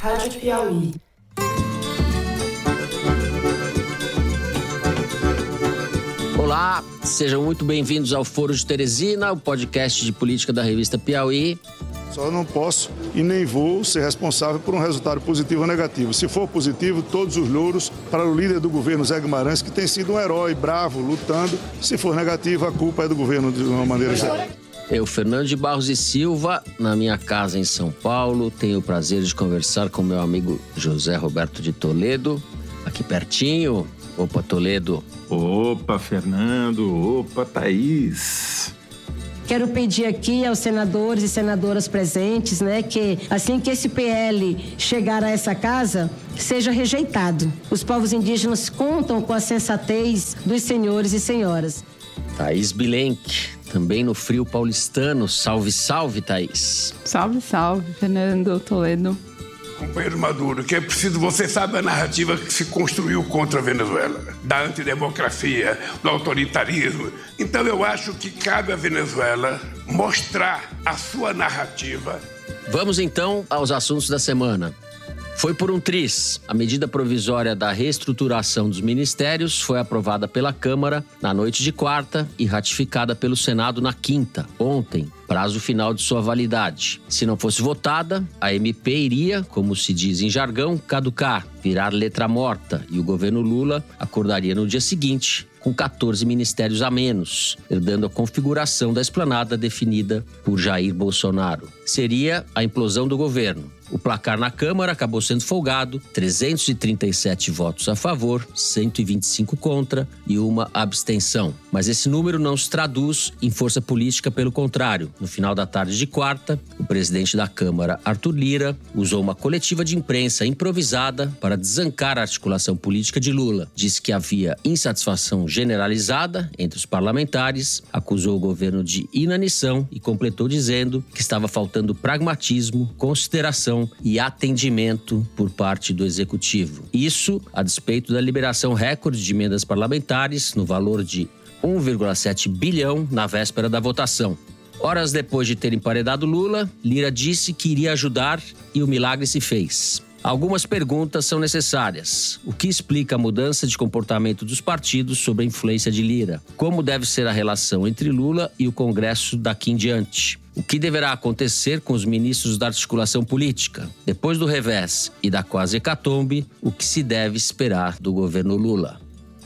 Rádio Piauí. Olá, sejam muito bem-vindos ao Foro de Teresina, o podcast de política da revista Piauí. Só não posso e nem vou ser responsável por um resultado positivo ou negativo. Se for positivo, todos os louros para o líder do governo, Zé Guimarães, que tem sido um herói bravo, lutando. Se for negativo, a culpa é do governo de uma maneira geral. Eu, Fernando de Barros e Silva, na minha casa em São Paulo, tenho o prazer de conversar com meu amigo José Roberto de Toledo, aqui pertinho. Opa, Toledo. Opa, Fernando. Opa, Thaís. Quero pedir aqui aos senadores e senadoras presentes, né, que assim que esse PL chegar a essa casa, seja rejeitado. Os povos indígenas contam com a sensatez dos senhores e senhoras. Thaís Bilenque, também no frio paulistano. Salve, salve, Thaís. Salve, salve, Fernando Toledo. Companheiro Maduro, que é preciso, você sabe a narrativa que se construiu contra a Venezuela, da antidemocracia, do autoritarismo. Então eu acho que cabe à Venezuela mostrar a sua narrativa. Vamos então aos assuntos da semana. Foi por um triz. A medida provisória da reestruturação dos ministérios foi aprovada pela Câmara na noite de quarta e ratificada pelo Senado na quinta, ontem, prazo final de sua validade. Se não fosse votada, a MP iria, como se diz em jargão, caducar, virar letra morta e o governo Lula acordaria no dia seguinte com 14 ministérios a menos, herdando a configuração da esplanada definida por Jair Bolsonaro. Seria a implosão do governo. O placar na Câmara acabou sendo folgado: 337 votos a favor, 125 contra e uma abstenção. Mas esse número não se traduz em força política, pelo contrário. No final da tarde de quarta, o presidente da Câmara, Arthur Lira, usou uma coletiva de imprensa improvisada para desancar a articulação política de Lula. Disse que havia insatisfação generalizada entre os parlamentares, acusou o governo de inanição e completou dizendo que estava faltando pragmatismo, consideração e atendimento por parte do executivo. Isso a despeito da liberação recorde de emendas parlamentares no valor de 1,7 bilhão na véspera da votação. Horas depois de ter emparedado Lula, Lira disse que iria ajudar e o milagre se fez. Algumas perguntas são necessárias. O que explica a mudança de comportamento dos partidos sob a influência de Lira? Como deve ser a relação entre Lula e o Congresso daqui em diante? O que deverá acontecer com os ministros da articulação política? Depois do revés e da quase hecatombe, o que se deve esperar do governo Lula?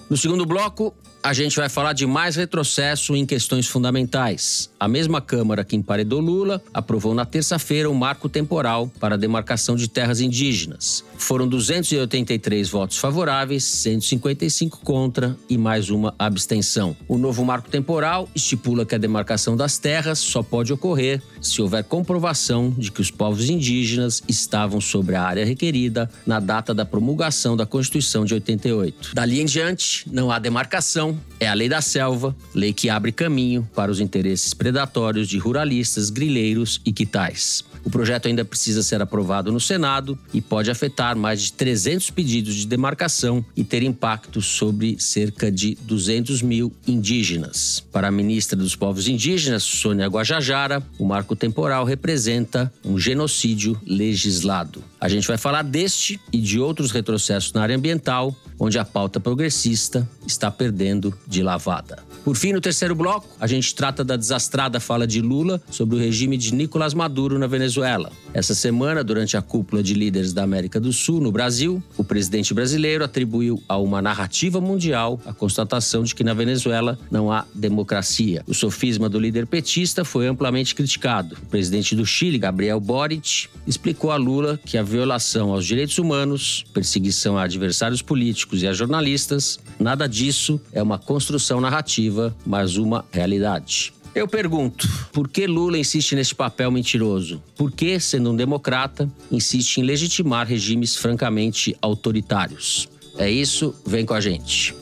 No segundo bloco, a gente vai falar de mais retrocesso em questões fundamentais. A mesma Câmara que emparedou Lula aprovou na terça-feira um marco temporal para a demarcação de terras indígenas. Foram 283 votos favoráveis, 155 contra e mais uma abstenção. O novo marco temporal estipula que a demarcação das terras só pode ocorrer se houver comprovação de que os povos indígenas estavam sobre a área requerida na data da promulgação da Constituição de 88. Dali em diante, não há demarcação é a lei da selva, lei que abre caminho para os interesses predatórios de ruralistas, grileiros e quitais. O projeto ainda precisa ser aprovado no Senado e pode afetar mais de 300 pedidos de demarcação e ter impacto sobre cerca de 200 mil indígenas. Para a ministra dos Povos Indígenas, Sônia Guajajara, o marco temporal representa um genocídio legislado. A gente vai falar deste e de outros retrocessos na área ambiental, onde a pauta progressista está perdendo de lavada. Por fim, no terceiro bloco, a gente trata da desastrada fala de Lula sobre o regime de Nicolás Maduro na Venezuela. Essa semana, durante a cúpula de líderes da América do Sul no Brasil, o presidente brasileiro atribuiu a uma narrativa mundial a constatação de que na Venezuela não há democracia. O sofisma do líder petista foi amplamente criticado. O presidente do Chile, Gabriel Boric, explicou a Lula que a violação aos direitos humanos, perseguição a adversários políticos e a jornalistas, nada disso é uma construção narrativa, mas uma realidade. Eu pergunto, por que Lula insiste neste papel mentiroso? Por que, sendo um democrata, insiste em legitimar regimes francamente autoritários? É isso, vem com a gente.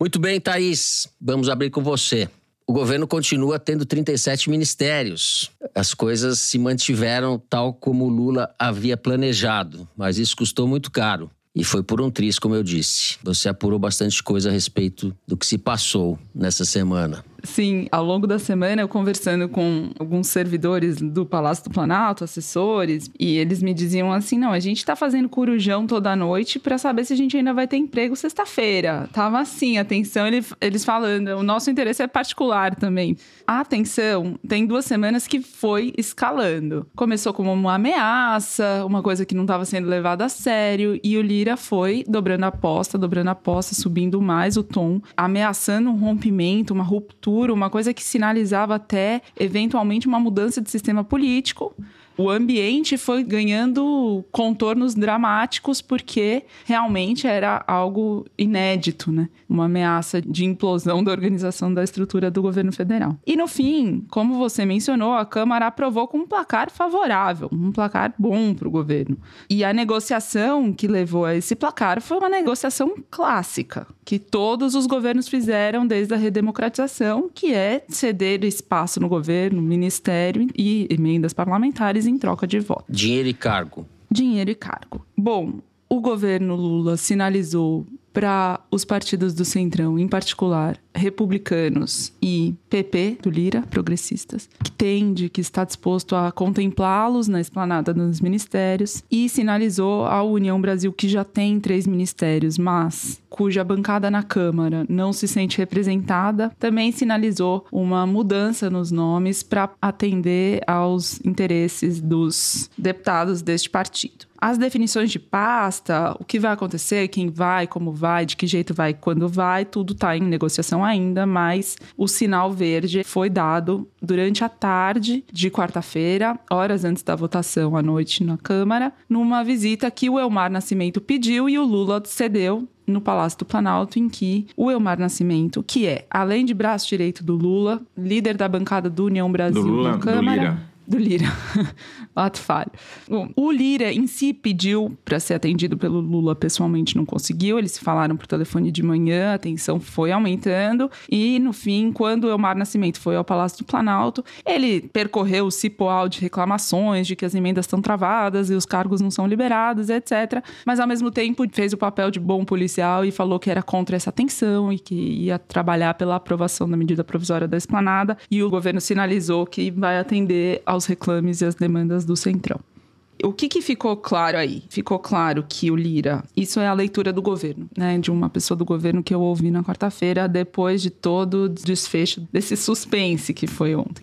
Muito bem, Thaís, vamos abrir com você. O governo continua tendo 37 ministérios. As coisas se mantiveram tal como Lula havia planejado, mas isso custou muito caro. E foi por um triz, como eu disse. Você apurou bastante coisa a respeito do que se passou nessa semana. Sim, ao longo da semana eu conversando com alguns servidores do Palácio do Planalto, assessores, e eles me diziam assim: não, a gente tá fazendo corujão toda noite para saber se a gente ainda vai ter emprego sexta-feira. Tava assim, atenção, eles falando, o nosso interesse é particular também. A atenção tem duas semanas que foi escalando. Começou como uma ameaça, uma coisa que não estava sendo levada a sério, e o Lira foi dobrando a aposta, dobrando a aposta, subindo mais o tom, ameaçando um rompimento, uma ruptura uma coisa que sinalizava até eventualmente uma mudança de sistema político o ambiente foi ganhando contornos dramáticos porque realmente era algo inédito, né? Uma ameaça de implosão da organização da estrutura do governo federal. E no fim, como você mencionou, a Câmara aprovou com um placar favorável, um placar bom para o governo. E a negociação que levou a esse placar foi uma negociação clássica, que todos os governos fizeram desde a redemocratização, que é ceder espaço no governo, ministério e emendas parlamentares em troca de voto. Dinheiro e cargo. Dinheiro e cargo. Bom, o governo Lula sinalizou para os partidos do Centrão, em particular republicanos e PP, do Lira, progressistas, que tende, que está disposto a contemplá-los na esplanada dos ministérios, e sinalizou à União Brasil, que já tem três ministérios, mas cuja bancada na Câmara não se sente representada, também sinalizou uma mudança nos nomes para atender aos interesses dos deputados deste partido. As definições de pasta, o que vai acontecer, quem vai, como vai, de que jeito vai, quando vai, tudo está em negociação ainda, mas o sinal verde foi dado durante a tarde de quarta-feira, horas antes da votação à noite na Câmara, numa visita que o Elmar Nascimento pediu e o Lula cedeu no Palácio do Planalto, em que o Elmar Nascimento, que é, além de braço direito do Lula, líder da bancada do União Brasil do Lula, na Câmara. Do Lira. Ato falho. Bom, o Lira em si pediu para ser atendido pelo Lula pessoalmente, não conseguiu. Eles falaram por telefone de manhã, a tensão foi aumentando. E no fim, quando o Elmar Nascimento foi ao Palácio do Planalto, ele percorreu o cipoal de reclamações de que as emendas estão travadas e os cargos não são liberados, etc. Mas ao mesmo tempo fez o papel de bom policial e falou que era contra essa tensão e que ia trabalhar pela aprovação da medida provisória da esplanada. E o governo sinalizou que vai atender aos reclames e as demandas do Centrão. O que, que, ficou claro aí? Ficou claro que o Lira, isso é a leitura do governo, né? De uma pessoa do governo que eu ouvi na quarta-feira, depois de todo o desfecho desse suspense que foi ontem.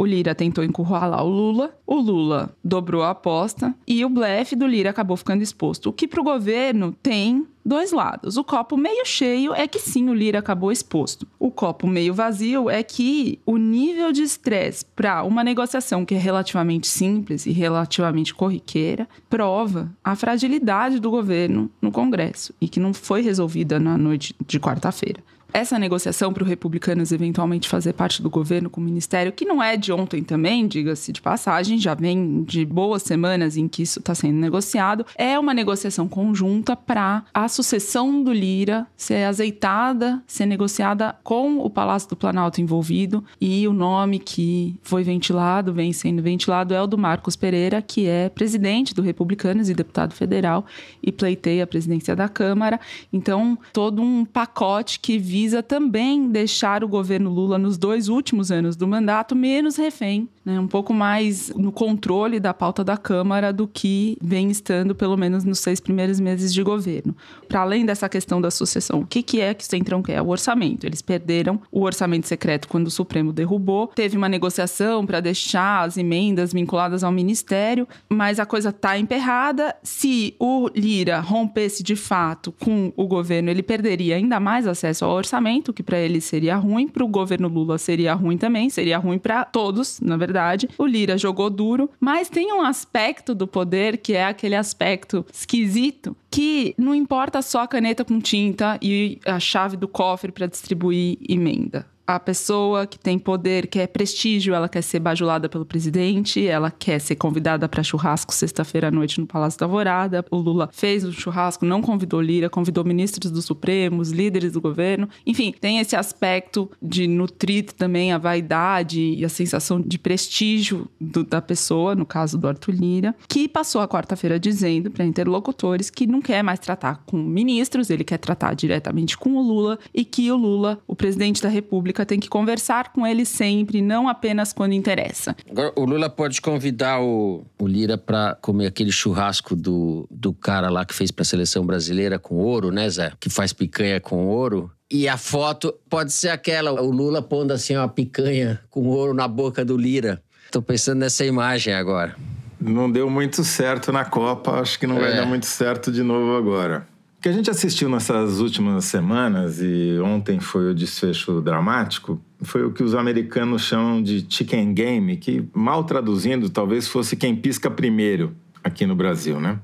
O Lira tentou encurralar o Lula, o Lula dobrou a aposta e o blefe do Lira acabou ficando exposto. O que para o governo tem dois lados. O copo meio cheio é que sim, o Lira acabou exposto. O copo meio vazio é que o nível de estresse para uma negociação que é relativamente simples e relativamente corriqueira prova a fragilidade do governo no Congresso e que não foi resolvida na noite de quarta-feira essa negociação para os republicanos eventualmente fazer parte do governo com o ministério, que não é de ontem também, diga-se de passagem, já vem de boas semanas em que isso está sendo negociado, é uma negociação conjunta para a sucessão do Lira ser azeitada, ser negociada com o Palácio do Planalto envolvido e o nome que foi ventilado, vem sendo ventilado, é o do Marcos Pereira, que é presidente do Republicanos e deputado federal e pleiteia a presidência da Câmara. Então, todo um pacote que visa visa também deixar o governo Lula, nos dois últimos anos do mandato, menos refém, né, um pouco mais no controle da pauta da Câmara do que vem estando, pelo menos nos seis primeiros meses de governo. Para além dessa questão da sucessão, o que, que é que o Centrão quer? O orçamento. Eles perderam o orçamento secreto quando o Supremo derrubou. Teve uma negociação para deixar as emendas vinculadas ao ministério, mas a coisa está emperrada. Se o Lira rompesse de fato com o governo, ele perderia ainda mais acesso ao orçamento orçamento, que para ele seria ruim, para o governo Lula seria ruim também, seria ruim para todos, na verdade. O Lira jogou duro, mas tem um aspecto do poder que é aquele aspecto esquisito que não importa só a caneta com tinta e a chave do cofre para distribuir emenda a pessoa que tem poder quer prestígio, ela quer ser bajulada pelo presidente, ela quer ser convidada para churrasco sexta-feira à noite no Palácio da Alvorada. O Lula fez o churrasco, não convidou Lira, convidou ministros do Supremo, os líderes do governo. Enfim, tem esse aspecto de nutrir também a vaidade e a sensação de prestígio do, da pessoa, no caso do Arthur Lira, que passou a quarta-feira dizendo para interlocutores que não quer mais tratar com ministros, ele quer tratar diretamente com o Lula e que o Lula, o presidente da República, tem que conversar com ele sempre, não apenas quando interessa. Agora, o Lula pode convidar o, o Lira para comer aquele churrasco do, do cara lá que fez para a seleção brasileira com ouro, né, Zé? Que faz picanha com ouro. E a foto pode ser aquela, o Lula pondo assim uma picanha com ouro na boca do Lira. Tô pensando nessa imagem agora. Não deu muito certo na Copa, acho que não vai É. dar muito certo de novo agora. O que a gente assistiu nessas últimas semanas, e ontem foi o desfecho dramático, foi o que os americanos chamam de chicken game, que mal traduzindo talvez fosse quem pisca primeiro aqui no Brasil, né?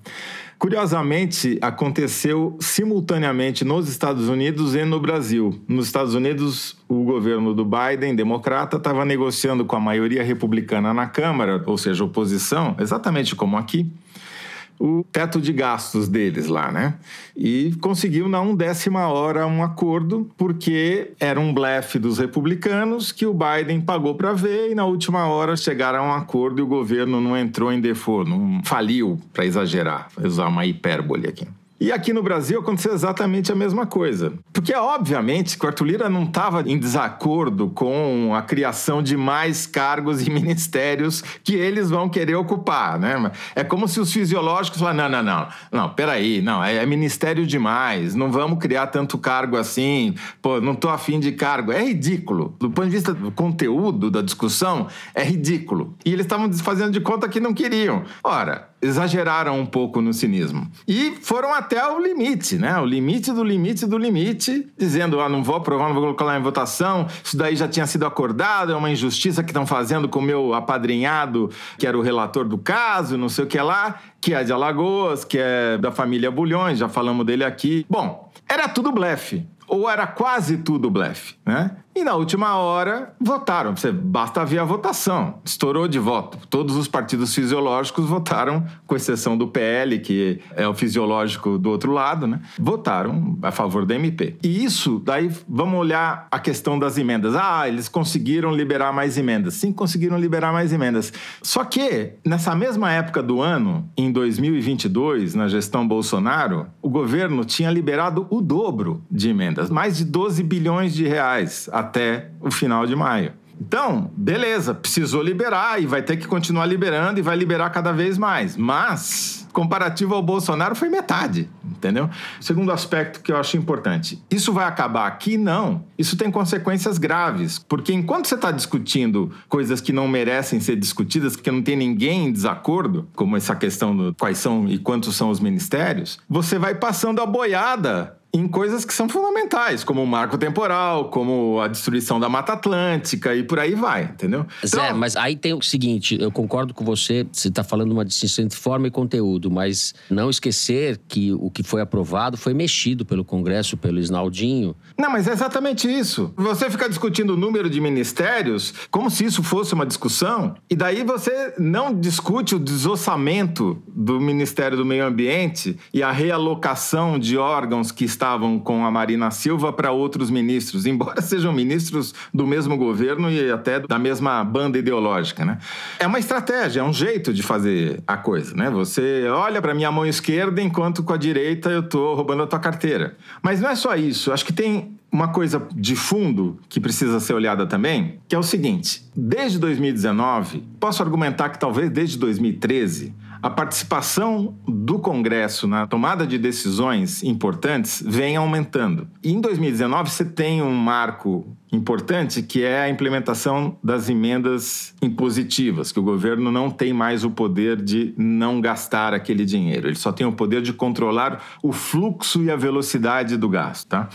Curiosamente, aconteceu simultaneamente nos Estados Unidos e no Brasil. Nos Estados Unidos, o governo do Biden, democrata, estava negociando com a maioria republicana na Câmara, ou seja, oposição, exatamente como aqui, o teto de gastos deles lá, né? E conseguiu na undécima hora um acordo, porque era um blefe dos republicanos que o Biden pagou para ver e na última hora chegaram a um acordo e o governo não entrou em default, não faliu, para exagerar, usar uma hipérbole aqui. E aqui no Brasil aconteceu exatamente a mesma coisa. Porque, obviamente, que o Arthur Lira não estava em desacordo com a criação de mais cargos e ministérios que eles vão querer ocupar, né? É como se os fisiológicos falassem, não, não, não, não, peraí, não, é, é ministério demais, não vamos criar tanto cargo assim, pô, não tô afim de cargo. É ridículo. Do ponto de vista do conteúdo da discussão, é ridículo. E eles estavam fazendo de conta que não queriam. Ora, exageraram um pouco no cinismo. E foram até o limite, né? O limite do limite do limite, dizendo, ah, não vou aprovar, não vou colocar lá em votação, isso daí já tinha sido acordado, é uma injustiça que estão fazendo com o meu apadrinhado, que era o relator do caso, não sei o que lá, que é de Alagoas, que é da família Bulhões, já falamos dele aqui. Bom, era tudo blefe. Ou era quase tudo blefe, né? E na última hora votaram. Você basta ver a votação. Estourou de voto. Todos os partidos fisiológicos votaram, com exceção do PL, que é o fisiológico do outro lado, né? Votaram a favor da MP. E isso, daí vamos olhar a questão das emendas. Ah, eles conseguiram liberar mais emendas. Sim, conseguiram liberar mais emendas. Só que, nessa mesma época do ano, em 2022, na gestão Bolsonaro, o governo tinha liberado o dobro de emendas, mais de 12 bilhões de reais até o final de maio. Então, beleza, precisou liberar e vai ter que continuar liberando e vai liberar cada vez mais. Mas, comparativo ao Bolsonaro, foi metade, entendeu? Segundo aspecto que eu acho importante: isso vai acabar aqui? Não. Isso tem consequências graves, porque enquanto você está discutindo coisas que não merecem ser discutidas, porque não tem ninguém em desacordo, como essa questão do quais são e quantos são os ministérios, você vai passando a boiada em coisas que são fundamentais, como o marco temporal, como a destruição da Mata Atlântica e por aí vai, entendeu? Zé, Então, mas aí tem o seguinte, eu concordo com você, você está falando uma distinção entre forma e conteúdo, mas não esquecer que o que foi aprovado foi mexido pelo Congresso, pelo Isnaldinho. Não, mas é exatamente isso. Você fica discutindo o número de ministérios como se isso fosse uma discussão, e daí você não discute o desossamento do Ministério do Meio Ambiente e a realocação de órgãos que estavam com a Marina Silva para outros ministros, embora sejam ministros do mesmo governo e até da mesma banda ideológica, né? É uma estratégia, é um jeito de fazer a coisa, né? Você olha para minha mão esquerda enquanto com a direita eu tô roubando a tua carteira. Mas não é só isso, acho que tem uma coisa de fundo que precisa ser olhada também, que é o seguinte: desde 2019, posso argumentar que talvez desde 2013, a participação do Congresso na tomada de decisões importantes vem aumentando. E em 2019 você tem um marco importante que é a implementação das emendas impositivas, que o governo não tem mais o poder de não gastar aquele dinheiro, ele só tem o poder de controlar o fluxo e a velocidade do gasto, tá?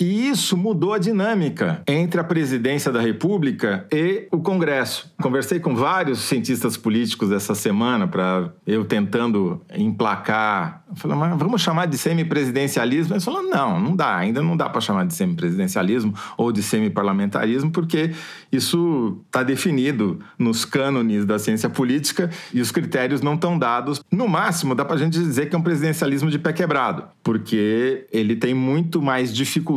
E isso mudou a dinâmica entre a presidência da República e o Congresso. Conversei com vários cientistas políticos essa semana para eu tentando emplacar. Falei, mas vamos chamar de semipresidencialismo? Eles falaram, não, não dá, ainda não dá para chamar de semipresidencialismo ou de semiparlamentarismo, porque isso está definido nos cânones da ciência política e os critérios não estão dados. No máximo, dá para a gente dizer que é um presidencialismo de pé quebrado, porque ele tem muito mais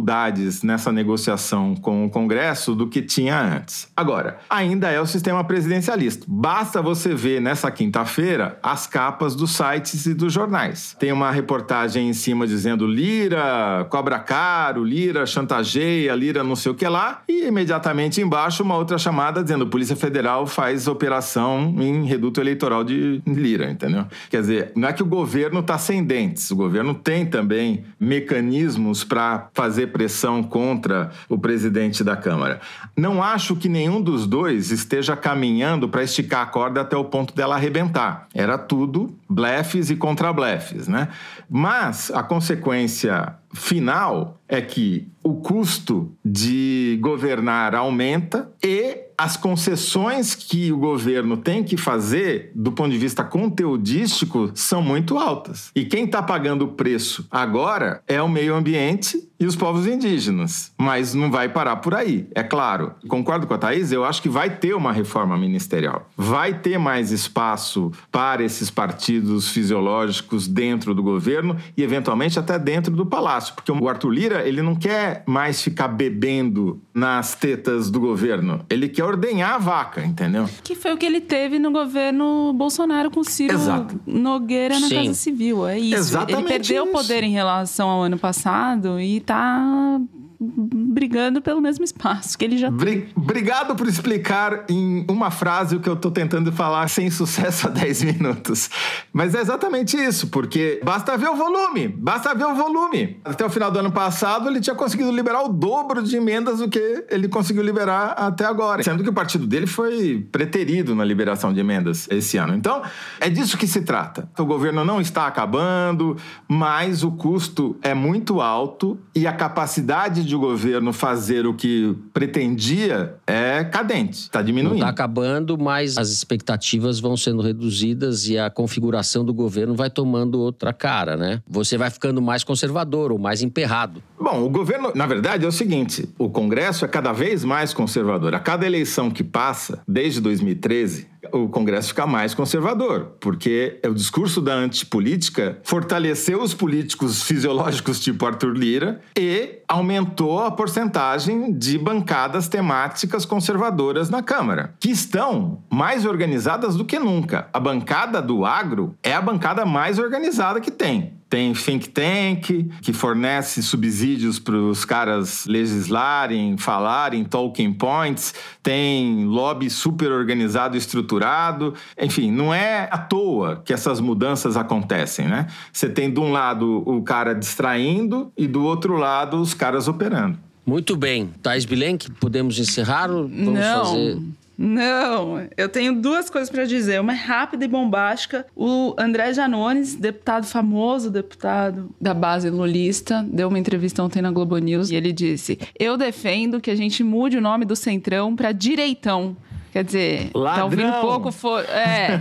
dificuldades nessa negociação com o Congresso do que tinha antes. Agora, ainda é o sistema presidencialista. Basta você ver nessa quinta-feira as capas dos sites e dos jornais. Tem uma reportagem em cima dizendo Lira cobra caro, Lira chantageia, Lira não sei o que lá, e imediatamente embaixo uma outra chamada dizendo Polícia Federal faz operação em reduto eleitoral de Lira, entendeu? Quer dizer, não é que o governo está sem dentes, o governo tem também mecanismos para fazer pressão contra o presidente da Câmara. Não acho que nenhum dos dois esteja caminhando para esticar a corda até o ponto dela arrebentar. Era tudo blefes e contra-blefes, né? Mas a consequência final é que o custo de governar aumenta e as concessões que o governo tem que fazer do ponto de vista conteudístico são muito altas. E quem está pagando o preço agora é o meio ambiente e os povos indígenas. Mas não vai parar por aí, é claro. Concordo com a Thaís, eu acho que vai ter uma reforma ministerial. Vai ter mais espaço para esses partidos fisiológicos dentro do governo e, eventualmente, até dentro do palácio. Porque o Arthur Lira, ele não quer mais ficar bebendo nas tetas do governo. Ele quer ordenhar a vaca, entendeu? Que foi o que ele teve no governo Bolsonaro com Ciro Exato. Nogueira na Sim. Casa Civil. É isso. Exatamente ele perdeu o poder em relação ao ano passado e tá brigando pelo mesmo espaço que ele já tem. Obrigado por explicar em uma frase o que eu estou tentando falar sem sucesso há 10 minutos. Mas é exatamente isso, porque basta ver o volume, basta ver o volume. Até o final do ano passado, ele tinha conseguido liberar o dobro de emendas do que ele conseguiu liberar até agora. Sendo que o partido dele foi preterido na liberação de emendas esse ano. Então, é disso que se trata. O governo não está acabando, mas o custo é muito alto e a capacidade de o governo fazer o que pretendia é cadente, está diminuindo. Está acabando, mas as expectativas vão sendo reduzidas e a configuração do governo vai tomando outra cara, né? Você vai ficando mais conservador ou mais emperrado. Bom, o governo, na verdade, é o seguinte: o Congresso é cada vez mais conservador. A cada eleição que passa, desde 2013, o Congresso fica mais conservador, porque o discurso da antipolítica fortaleceu os políticos fisiológicos tipo Arthur Lira e aumentou a porcentagem de bancadas temáticas conservadoras na Câmara, que estão mais organizadas do que nunca. A bancada do agro é a bancada mais organizada que tem tem think tank que fornece subsídios para os caras legislarem, falarem, talking points, tem lobby super organizado e estruturado. Enfim, não é à toa que essas mudanças acontecem, né? Você tem de um lado o cara distraindo e do outro lado os caras operando. Muito bem. Thais Bilenque, podemos encerrar? Vamos não. fazer não, eu tenho duas coisas para dizer. Uma é rápida e bombástica. O André Janones, deputado famoso, deputado da base lulista, deu uma entrevista ontem na Globo News e ele disse: Eu defendo que a gente mude o nome do Centrão para Direitão. Quer dizer, Ladrão. tá ouvindo pouco. For... É,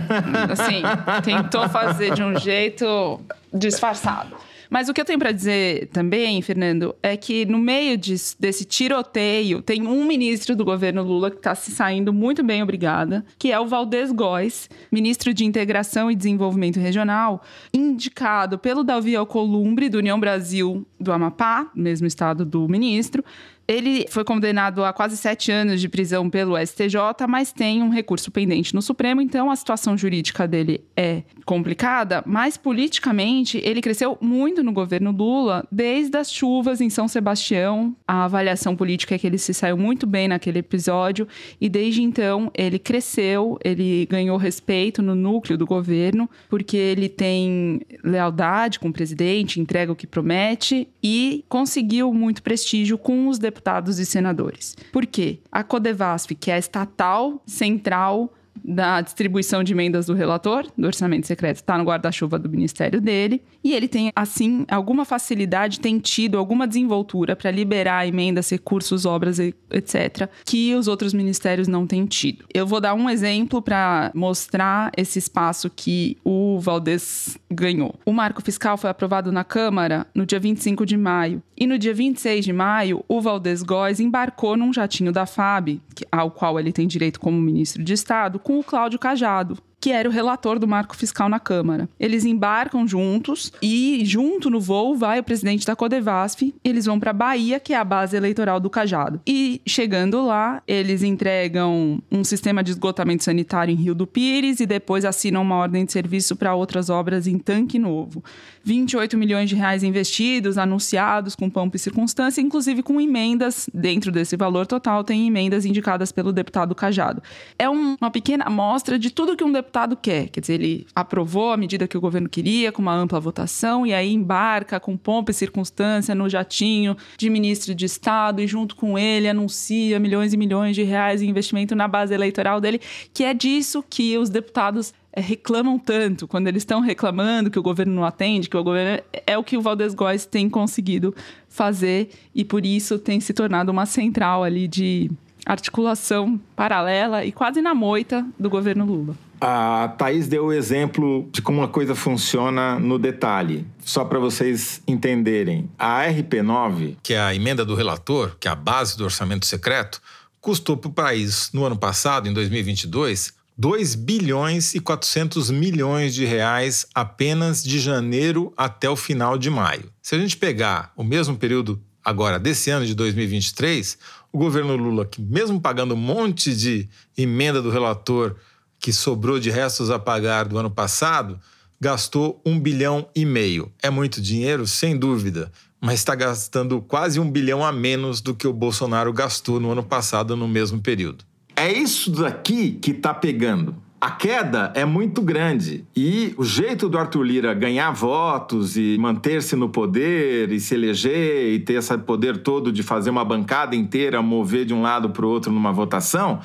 assim, tentou fazer de um jeito disfarçado. Mas o que eu tenho para dizer também, Fernando, é que no meio de, desse tiroteio, tem um ministro do governo Lula que está se saindo muito bem, obrigada, que é o Valdez Góes, ministro de Integração e Desenvolvimento Regional, indicado pelo Davi Alcolumbre, do União Brasil do Amapá, mesmo estado do ministro, ele foi condenado a quase sete anos de prisão pelo STJ, mas tem um recurso pendente no Supremo, então a situação jurídica dele é complicada, mas politicamente ele cresceu muito no governo Lula, desde as chuvas em São Sebastião. A avaliação política é que ele se saiu muito bem naquele episódio e desde então ele cresceu, ele ganhou respeito no núcleo do governo, porque ele tem lealdade com o presidente, entrega o que promete e conseguiu muito prestígio com os deputados deputados e senadores. Por quê? A Codevasf, que é estatal central da distribuição de emendas do relator, do orçamento secreto, está no guarda-chuva do ministério dele. E ele tem, assim, alguma facilidade, tem tido alguma desenvoltura para liberar emendas, recursos, obras, etc., que os outros ministérios não têm tido. Eu vou dar um exemplo para mostrar esse espaço que o Valdez ganhou. O marco fiscal foi aprovado na Câmara no dia 25 de maio. E no dia 26 de maio, o Valdez Góes embarcou num jatinho da FAB, ao qual ele tem direito como ministro de Estado, com Cláudio Cajado, que era o relator do marco fiscal na Câmara. Eles embarcam juntos e, junto no voo, vai o presidente da Codevasf. Eles vão para Bahia, que é a base eleitoral do Cajado. E, chegando lá, eles entregam um sistema de esgotamento sanitário em Rio do Pires e depois assinam uma ordem de serviço para outras obras em Tanque Novo. 28 milhões de reais investidos, anunciados com pompa e circunstância, inclusive com emendas dentro desse valor total, tem emendas indicadas pelo deputado Cajado. É um, uma pequena amostra de tudo que um deputado quer. Quer dizer, ele aprovou a medida que o governo queria, com uma ampla votação, e aí embarca com pompa e circunstância no jatinho de ministro de Estado e, junto com ele, anuncia milhões e milhões de reais em investimento na base eleitoral dele, que é disso que os deputados é, reclamam tanto, quando eles estão reclamando que o governo não atende, que o governo. É o que o Valdez Góes tem conseguido fazer e por isso tem se tornado uma central ali de articulação paralela e quase na moita do governo Lula. A Thaís deu o exemplo de como uma coisa funciona no detalhe. Só para vocês entenderem, a RP9, que é a emenda do relator, que é a base do orçamento secreto, custou para o país, no ano passado, em 2022, 2 bilhões e 400 milhões de reais apenas de janeiro até o final de maio. Se a gente pegar o mesmo período agora desse ano de 2023, o governo Lula, que mesmo pagando um monte de emenda do relator que sobrou de restos a pagar do ano passado, gastou um bilhão e meio. É muito dinheiro, sem dúvida, mas está gastando quase um bilhão a menos do que o Bolsonaro gastou no ano passado no mesmo período. É isso daqui que está pegando. A queda é muito grande e o jeito do Arthur Lira ganhar votos e manter-se no poder e se eleger e ter esse poder todo de fazer uma bancada inteira mover de um lado para o outro numa votação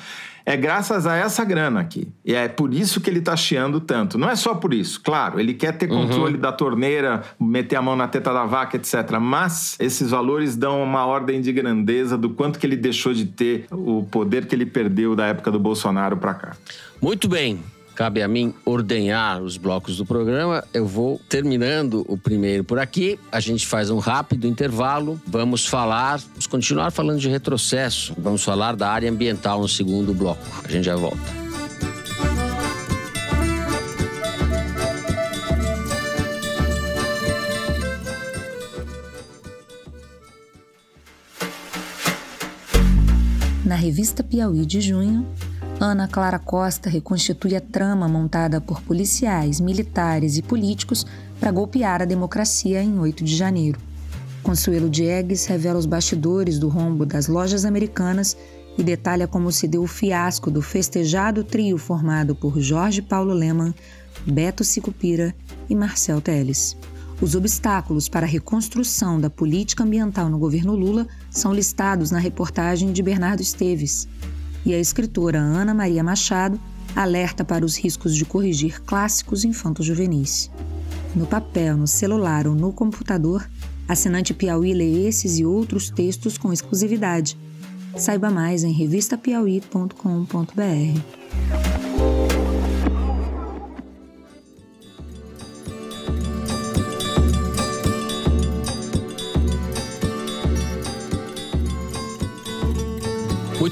é graças a essa grana aqui. E é por isso que ele está chiando tanto. Não é só por isso, claro, ele quer ter uhum. controle uhum. da torneira, meter a mão na teta da vaca, etc. Mas esses valores dão uma ordem de grandeza do quanto que ele deixou de ter o poder que ele perdeu da época do Bolsonaro para cá. Muito bem. Cabe a mim ordenhar os blocos do programa. Eu vou terminando o primeiro por aqui. A gente faz um rápido intervalo. Vamos falar, vamos continuar falando de retrocesso. Vamos falar da área ambiental no segundo bloco. A gente já volta. Na revista Piauí de junho, Ana Clara Costa reconstitui a trama montada por policiais, militares e políticos para golpear a democracia em 8 de janeiro. Consuelo Diegues revela os bastidores do rombo das lojas americanas e detalha como se deu o fiasco do festejado trio formado por Jorge Paulo Leman, Beto Sicupira e Marcel Teles. Os obstáculos para a reconstrução da política ambiental no governo Lula são listados na reportagem de Bernardo Esteves e a escritora Ana Maria Machado alerta para os riscos de corrigir clássicos infanto-juvenis. No papel, no celular ou no computador, assinante Piauí lê esses e outros textos com exclusividade. Saiba mais em revistapiauí.com.br.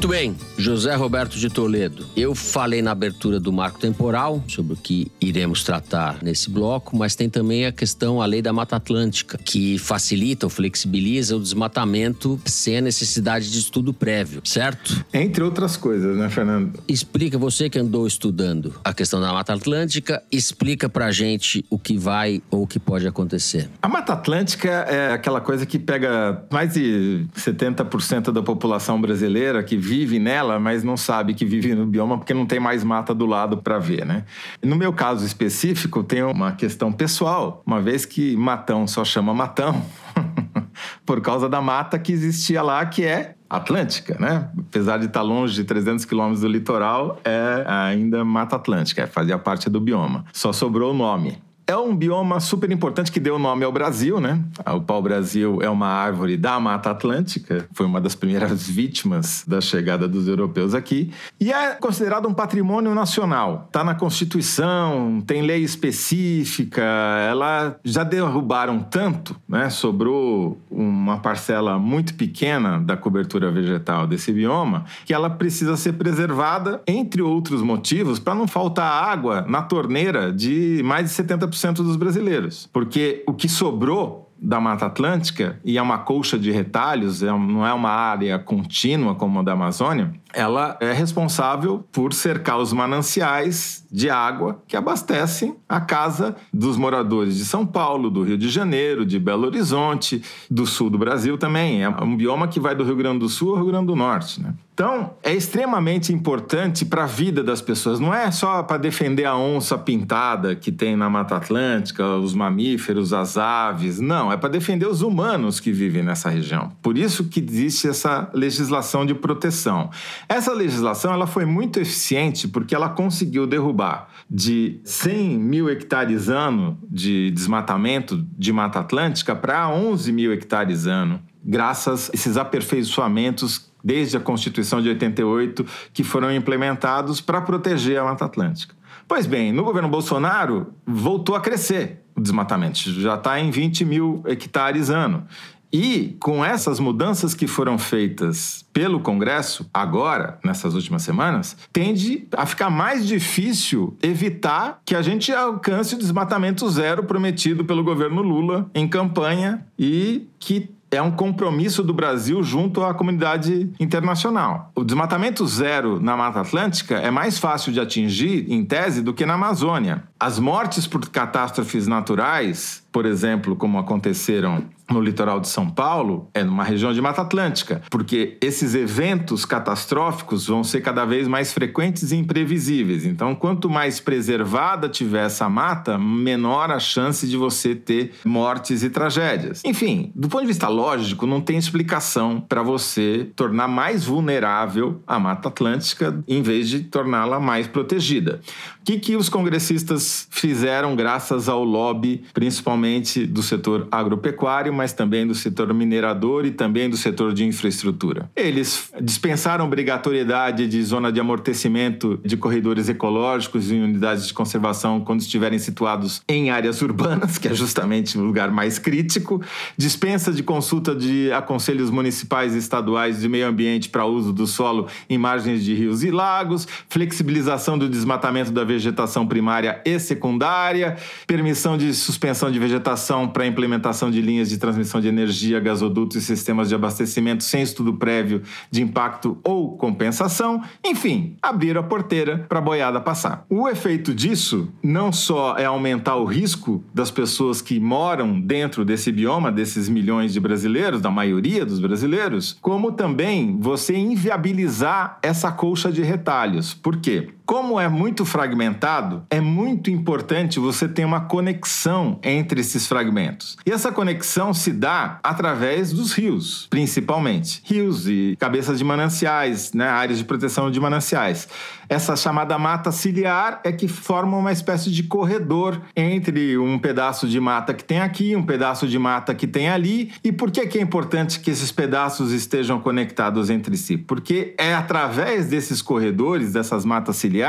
Muito bem, José Roberto de Toledo. Eu falei na abertura do marco temporal sobre o que iremos tratar nesse bloco, mas tem também a questão, a lei da Mata Atlântica, que facilita ou flexibiliza o desmatamento sem a necessidade de estudo prévio, certo? Entre outras coisas, né, Fernando? Explica, você que andou estudando a questão da Mata Atlântica, explica pra gente o que vai ou o que pode acontecer. A Mata Atlântica é aquela coisa que pega mais de 70% da população brasileira que vive nela, mas não sabe que vive no bioma porque não tem mais mata do lado para ver, né? No meu caso específico, tem uma questão pessoal, uma vez que Matão só chama Matão. por causa da mata que existia lá, que é Atlântica, né? Apesar de estar longe de 300 quilômetros do litoral, é ainda Mata Atlântica, fazia parte do bioma. Só sobrou o nome. É um bioma super importante que deu nome ao Brasil, né? O pau-brasil é uma árvore da Mata Atlântica, foi uma das primeiras vítimas da chegada dos europeus aqui, e é considerado um patrimônio nacional. Está na Constituição, tem lei específica, ela já derrubaram tanto, né? Sobrou uma parcela muito pequena da cobertura vegetal desse bioma, que ela precisa ser preservada, entre outros motivos, para não faltar água na torneira de mais de 70% dos brasileiros. Porque o que sobrou da Mata Atlântica, e é uma colcha de retalhos, é não é uma área contínua como a da Amazônia, ela é responsável por cercar os mananciais de água que abastecem a casa dos moradores de São Paulo, do Rio de Janeiro, de Belo Horizonte, do sul do Brasil também. É um bioma que vai do Rio Grande do Sul ao Rio Grande do Norte. Né? Então, é extremamente importante para a vida das pessoas. Não é só para defender a onça pintada que tem na Mata Atlântica, os mamíferos, as aves. Não, é para defender os humanos que vivem nessa região. Por isso que existe essa legislação de proteção. Essa legislação ela foi muito eficiente porque ela conseguiu derrubar de 100 mil hectares ano de desmatamento de Mata Atlântica para 11 mil hectares ano graças a esses aperfeiçoamentos desde a Constituição de 88, que foram implementados para proteger a Mata Atlântica. Pois bem, no governo Bolsonaro voltou a crescer o desmatamento, já está em 20 mil hectares ano. E com essas mudanças que foram feitas pelo Congresso agora, nessas últimas semanas, tende a ficar mais difícil evitar que a gente alcance o desmatamento zero prometido pelo governo Lula em campanha e que é um compromisso do Brasil junto à comunidade internacional. O desmatamento zero na Mata Atlântica é mais fácil de atingir, em tese, do que na Amazônia. As mortes por catástrofes naturais, por exemplo, como aconteceram no litoral de São Paulo, é numa região de Mata Atlântica, porque esses eventos catastróficos vão ser cada vez mais frequentes e imprevisíveis. Então, quanto mais preservada tiver essa mata, menor a chance de você ter mortes e tragédias. Enfim, do ponto de vista lógico, não tem explicação para você tornar mais vulnerável a Mata Atlântica em vez de torná-la mais protegida. O que, que os congressistas fizeram graças ao lobby, principalmente do setor agropecuário, mas também do setor minerador e também do setor de infraestrutura? Eles dispensaram obrigatoriedade de zona de amortecimento de corredores ecológicos e unidades de conservação quando estiverem situados em áreas urbanas, que é justamente o lugar mais crítico, dispensa de consulta de aconselhos municipais e estaduais de meio ambiente para uso do solo em margens de rios e lagos, flexibilização do desmatamento da vegetação primária e secundária, permissão de suspensão de vegetação para implementação de linhas de transmissão de energia, gasodutos e sistemas de abastecimento sem estudo prévio de impacto ou compensação, enfim, abrir a porteira para a boiada passar. O efeito disso não só é aumentar o risco das pessoas que moram dentro desse bioma, desses milhões de brasileiros, da maioria dos brasileiros, como também você inviabilizar essa colcha de retalhos. Por quê? Como é muito fragmentado, é muito importante você ter uma conexão entre esses fragmentos. E essa conexão se dá através dos rios, principalmente. Rios e cabeças de mananciais, né, áreas de proteção de mananciais. Essa chamada mata ciliar é que forma uma espécie de corredor entre um pedaço de mata que tem aqui, um pedaço de mata que tem ali. E por que, que é importante que esses pedaços estejam conectados entre si? Porque é através desses corredores, dessas matas ciliares,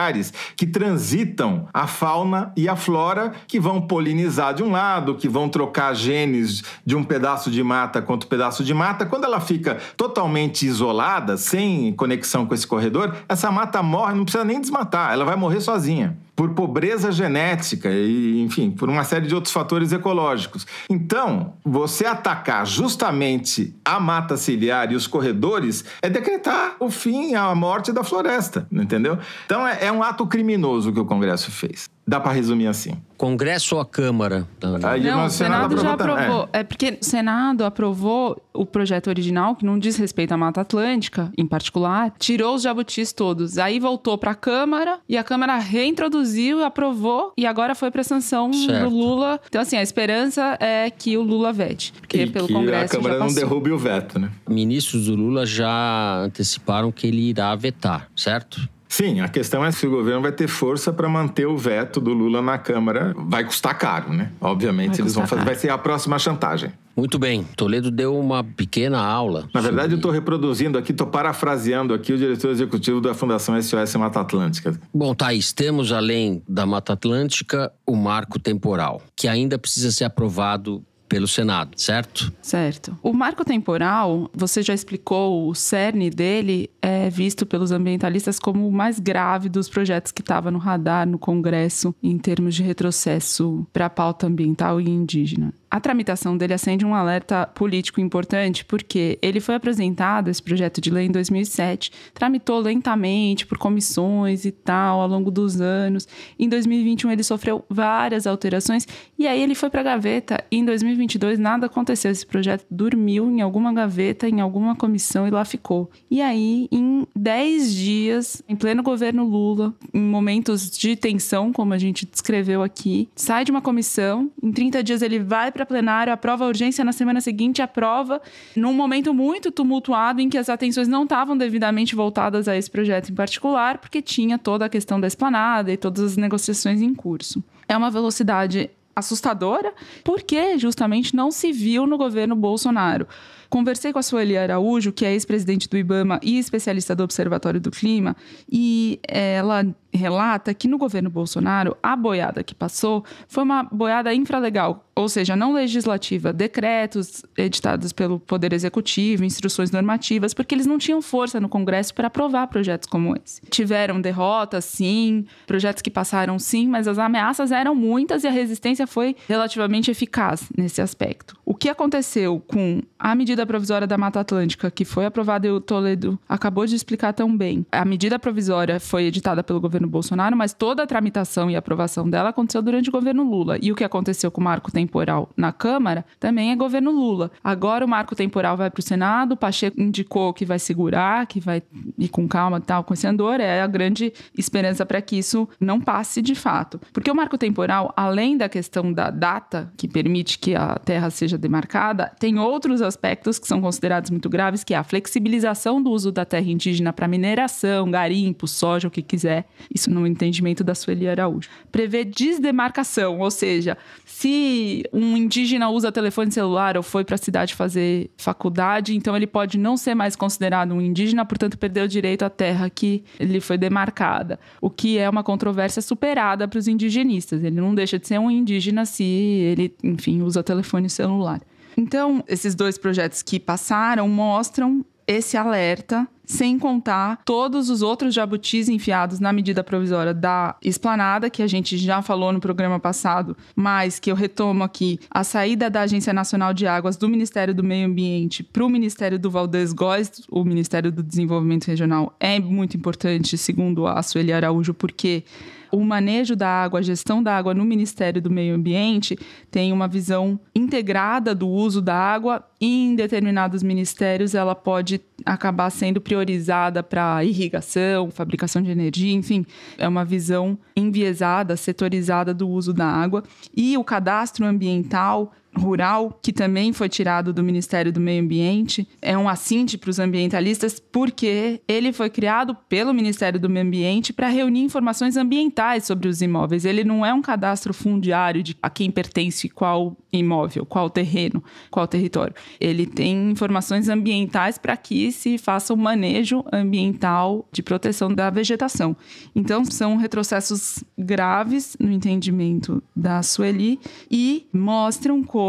que transitam a fauna e a flora que vão polinizar de um lado, que vão trocar genes de um pedaço de mata contra um pedaço de mata. Quando ela fica totalmente isolada, sem conexão com esse corredor, essa mata morre, não precisa nem desmatar, ela vai morrer sozinha. Por pobreza genética e, enfim, por uma série de outros fatores ecológicos. Então, você atacar justamente a mata ciliar e os corredores é decretar o fim, a morte da floresta, entendeu? Então, é, é um ato criminoso que o Congresso fez. Dá para resumir assim. Congresso ou a Câmara? Aí, não, o Senado, Senado já aprovou. É. é. porque o Senado aprovou o projeto original, que não diz respeito à Mata Atlântica, em particular, tirou os jabutis todos. Aí voltou para a Câmara e a Câmara reintroduziu, aprovou e agora foi para sanção certo. do Lula. Então, assim, a esperança é que o Lula vete. Porque e pelo que Congresso. A Câmara não derrube o veto, né? Ministros do Lula já anteciparam que ele irá vetar, certo? Sim, a questão é se o governo vai ter força para manter o veto do Lula na Câmara. Vai custar caro, né? Obviamente, vai eles vão fazer. Caro. Vai ser a próxima chantagem. Muito bem. Toledo deu uma pequena aula. Na verdade, sobre... eu estou reproduzindo aqui, estou parafraseando aqui o diretor executivo da Fundação SOS Mata Atlântica. Bom, Thaís, temos além da Mata Atlântica o marco temporal, que ainda precisa ser aprovado pelo Senado, certo? Certo. O marco temporal, você já explicou, o cerne dele é visto pelos ambientalistas como o mais grave dos projetos que estava no radar no Congresso em termos de retrocesso para a pauta ambiental e indígena a tramitação dele acende um alerta político importante, porque ele foi apresentado, esse projeto de lei, em 2007, tramitou lentamente por comissões e tal, ao longo dos anos. Em 2021, ele sofreu várias alterações, e aí ele foi para a gaveta. E em 2022, nada aconteceu. Esse projeto dormiu em alguma gaveta, em alguma comissão, e lá ficou. E aí, em 10 dias, em pleno governo Lula, em momentos de tensão, como a gente descreveu aqui, sai de uma comissão, em 30 dias ele vai para para plenário, aprova a urgência, na semana seguinte aprova, num momento muito tumultuado em que as atenções não estavam devidamente voltadas a esse projeto em particular, porque tinha toda a questão da esplanada e todas as negociações em curso. É uma velocidade assustadora, porque justamente não se viu no governo Bolsonaro. Conversei com a Sueli Araújo, que é ex-presidente do IBAMA e especialista do Observatório do Clima, e ela relata que no governo Bolsonaro, a boiada que passou foi uma boiada infralegal, ou seja, não legislativa, decretos editados pelo Poder Executivo, instruções normativas, porque eles não tinham força no Congresso para aprovar projetos como esse. Tiveram derrotas, sim, projetos que passaram, sim, mas as ameaças eram muitas e a resistência foi relativamente eficaz nesse aspecto. O que aconteceu com a medida provisória da Mata Atlântica, que foi aprovada e o Toledo acabou de explicar tão bem, a medida provisória foi editada pelo governo Bolsonaro, mas toda a tramitação e aprovação dela aconteceu durante o governo Lula. E o que aconteceu com o marco temporal na Câmara também é governo Lula. Agora o marco temporal vai para o Senado, Pacheco indicou que vai segurar, que vai ir com calma tal com esse andor. É a grande esperança para que isso não passe de fato. Porque o marco temporal, além da questão da data que permite que a terra seja demarcada, tem outros aspectos que são considerados muito graves, que é a flexibilização do uso da terra indígena para mineração, garimpo, soja, o que quiser, isso no entendimento da Sueli Araújo. Prevê desdemarcação, ou seja, se um indígena usa telefone celular ou foi para a cidade fazer faculdade, então ele pode não ser mais considerado um indígena, portanto perdeu o direito à terra que lhe foi demarcada. O que é uma controvérsia superada para os indigenistas. Ele não deixa de ser um indígena se ele, enfim, usa telefone celular. Então, esses dois projetos que passaram mostram esse alerta, sem contar todos os outros jabutis enfiados na medida provisória da esplanada, que a gente já falou no programa passado, mas que eu retomo aqui: a saída da Agência Nacional de Águas do Ministério do Meio Ambiente para o Ministério do Valdez Góes, o Ministério do Desenvolvimento Regional, é muito importante, segundo a Sueli Araújo, porque o manejo da água, a gestão da água no Ministério do Meio Ambiente tem uma visão integrada do uso da água e em determinados ministérios ela pode acabar sendo priorizada para irrigação, fabricação de energia, enfim, é uma visão enviesada, setorizada do uso da água. E o cadastro ambiental rural, que também foi tirado do Ministério do Meio Ambiente, é um assinte para os ambientalistas, porque ele foi criado pelo Ministério do Meio Ambiente para reunir informações ambientais sobre os imóveis. Ele não é um cadastro fundiário de a quem pertence qual imóvel, qual terreno, qual território. Ele tem informações ambientais para que se faça o um manejo ambiental de proteção da vegetação. Então, são retrocessos graves no entendimento da Sueli e mostram como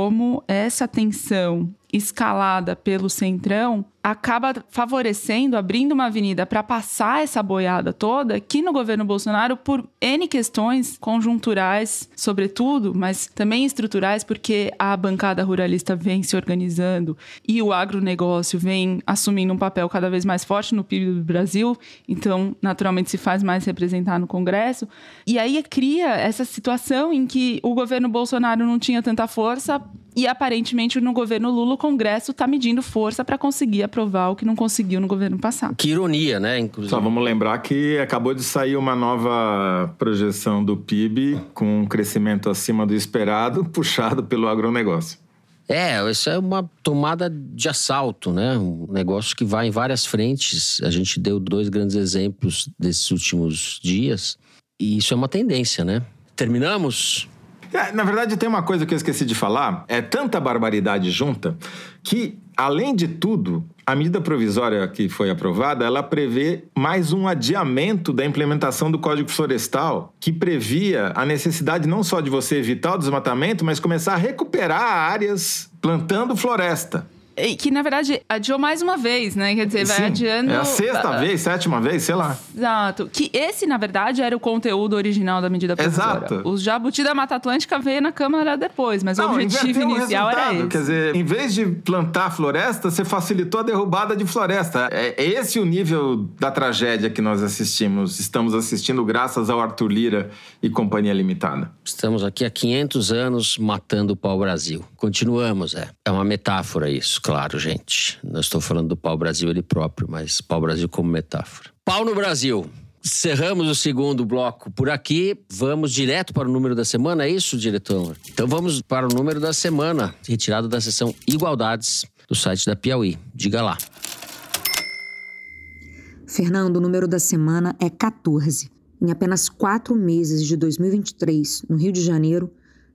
essa tensão escalada pelo Centrão acaba favorecendo, abrindo uma avenida para passar essa boiada toda, que no governo Bolsonaro, por N questões conjunturais, sobretudo, mas também estruturais, porque a bancada ruralista vem se organizando e o agronegócio vem assumindo um papel cada vez mais forte no PIB do Brasil, então, naturalmente, se faz mais representar no Congresso. E aí cria essa situação em que o governo Bolsonaro não tinha tanta força e aparentemente no governo Lula o Congresso está medindo força para conseguir aprovar o que não conseguiu no governo passado. Que ironia, né? Inclusive. Só vamos lembrar que acabou de sair uma nova projeção do PIB com um crescimento acima do esperado, puxado pelo agronegócio. É, isso é uma tomada de assalto, né? Um negócio que vai em várias frentes. A gente deu dois grandes exemplos desses últimos dias. E isso é uma tendência, né? Terminamos? É, na verdade, tem uma coisa que eu esqueci de falar. É tanta barbaridade junta que, além de tudo, a medida provisória que foi aprovada, ela prevê mais um adiamento da implementação do Código Florestal, que previa a necessidade não só de você evitar o desmatamento, mas começar a recuperar áreas plantando floresta. Que, na verdade, adiou mais uma vez, né? Quer dizer, vai Sim, adiando. É a sexta Ah, vez, sétima vez, sei lá. Exato. Que esse, na verdade, era o conteúdo original da medida provisória. Exato. O Jabuti da Mata Atlântica veio na Câmara depois, mas o objetivo inicial era esse. Quer dizer, em vez de plantar floresta, você facilitou a derrubada de floresta. É é esse o nível da tragédia que nós assistimos. Estamos assistindo graças ao Arthur Lira e Companhia Limitada. Estamos aqui há 500 anos matando o pau-brasil. Continuamos, é. É uma metáfora isso, claro, gente. Não estou falando do pau-brasil ele próprio, mas pau-brasil como metáfora. Pau no Brasil. Cerramos o segundo bloco por aqui. Vamos direto para o número da semana, é isso, diretor? Então vamos para o número da semana, retirado da seção Igualdades do site da Piauí. Diga lá. Fernando, o número da semana é 14. Em apenas quatro meses de 2023, no Rio de Janeiro,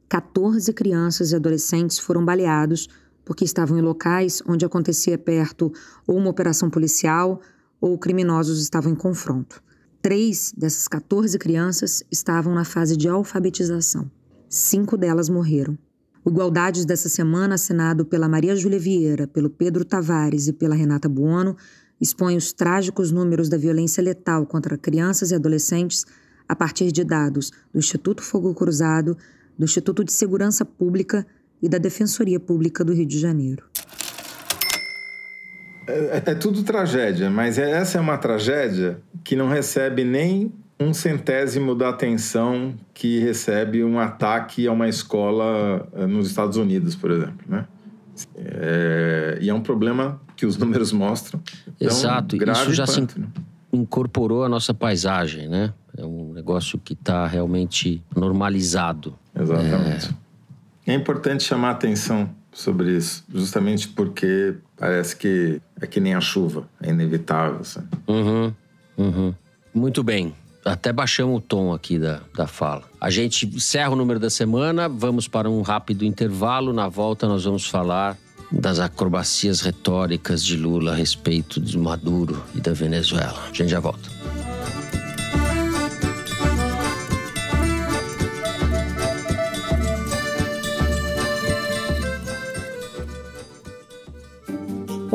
14 crianças e adolescentes foram baleados porque estavam em locais onde acontecia perto ou uma operação policial ou criminosos estavam em confronto. Três dessas 14 crianças estavam na fase de alfabetização. Cinco delas morreram. O Igualdades dessa semana, assinado pela Maria Júlia Vieira, pelo Pedro Tavares e pela Renata Buono, expõe os trágicos números da violência letal contra crianças e adolescentes a partir de dados do Instituto Fogo Cruzado, do Instituto de Segurança Pública e da Defensoria Pública do Rio de Janeiro. É, é tudo tragédia, mas é- essa é uma tragédia que não recebe nem um centésimo da atenção que recebe um ataque a uma escola eh, nos Estados Unidos, por exemplo, né? É, e é um problema que os números mostram. tão Exato, grave isso já se quanto, né? incorporou a nossa paisagem, né? É um negócio que está realmente normalizado. Exatamente. É. importante chamar atenção sobre isso, justamente porque parece que é que nem a chuva, é inevitável. sabe? Uhum, uhum. Muito bem. Até baixamos o tom aqui da, da fala. A gente encerra o número da semana, vamos para um rápido intervalo. Na volta, nós vamos falar das acrobacias retóricas de Lula a respeito de Maduro e da Venezuela. A gente já volta.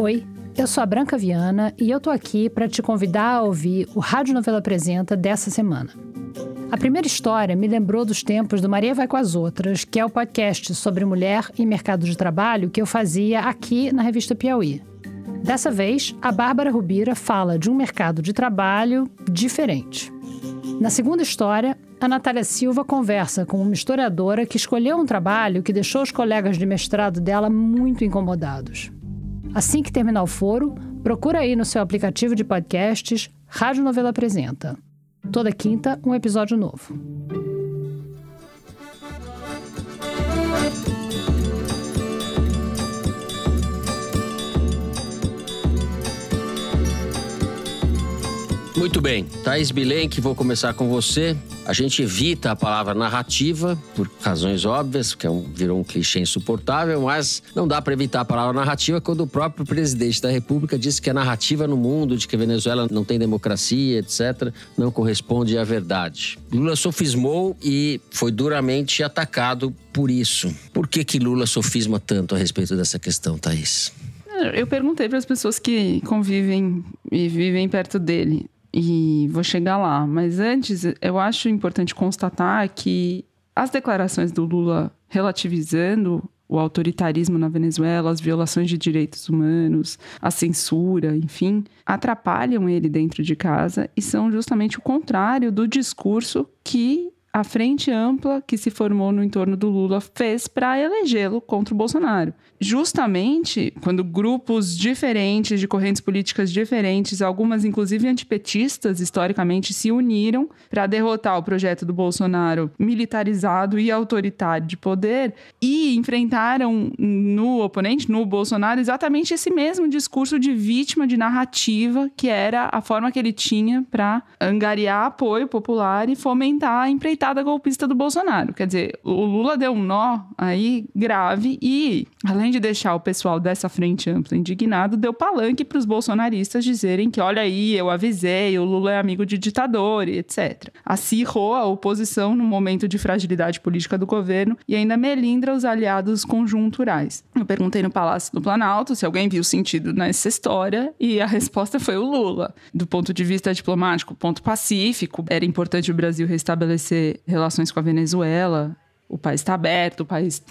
Oi, eu sou a Branca Viana e eu tô aqui para te convidar a ouvir o Rádio Novela Apresenta dessa semana. A primeira história me lembrou dos tempos do Maria Vai com as Outras, que é o podcast sobre mulher e mercado de trabalho que eu fazia aqui na revista Piauí. Dessa vez, a Bárbara Rubira fala de um mercado de trabalho diferente. Na segunda história, a Natália Silva conversa com uma historiadora que escolheu um trabalho que deixou os colegas de mestrado dela muito incomodados. Assim que terminar o foro, procura aí no seu aplicativo de podcasts Rádio Novela Apresenta. Toda quinta, um episódio novo. Muito bem, Thaís Bilenque, vou começar com você. A gente evita a palavra narrativa, por razões óbvias, porque é um- virou um clichê insuportável, mas não dá para evitar a palavra narrativa quando o próprio presidente da República disse que a narrativa no mundo de que a Venezuela não tem democracia, etc., não corresponde à verdade. Lula sofismou e foi duramente atacado por isso. Por que, que Lula sofisma tanto a respeito dessa questão, Thaís? Eu perguntei para as pessoas que convivem e vivem perto dele. E vou chegar lá. Mas antes, eu acho importante constatar que as declarações do Lula relativizando o autoritarismo na Venezuela, as violações de direitos humanos, a censura, enfim, atrapalham ele dentro de casa e são justamente o contrário do discurso que a frente ampla que se formou no entorno do Lula fez para elegê-lo contra o Bolsonaro. Justamente quando grupos diferentes, de correntes políticas diferentes, algumas inclusive antipetistas historicamente, se uniram para derrotar o projeto do Bolsonaro militarizado e autoritário de poder e enfrentaram no oponente, no Bolsonaro, exatamente esse mesmo discurso de vítima, de narrativa, que era a forma que ele tinha para angariar apoio popular e fomentar a empreitada empreitada golpista do Bolsonaro. Quer dizer, o Lula deu um nó aí grave e, além de deixar o pessoal dessa frente ampla indignado, deu palanque para os bolsonaristas dizerem que, olha aí, eu avisei, o Lula é amigo de ditador e etc. Acirrou a oposição no momento de fragilidade política do governo e ainda melindra os aliados conjunturais. Eu perguntei no Palácio do Planalto se alguém viu sentido nessa história e a resposta foi o Lula. Do ponto de vista diplomático, ponto pacífico, era importante o Brasil restabelecer relações com a Venezuela. O país está aberto, o país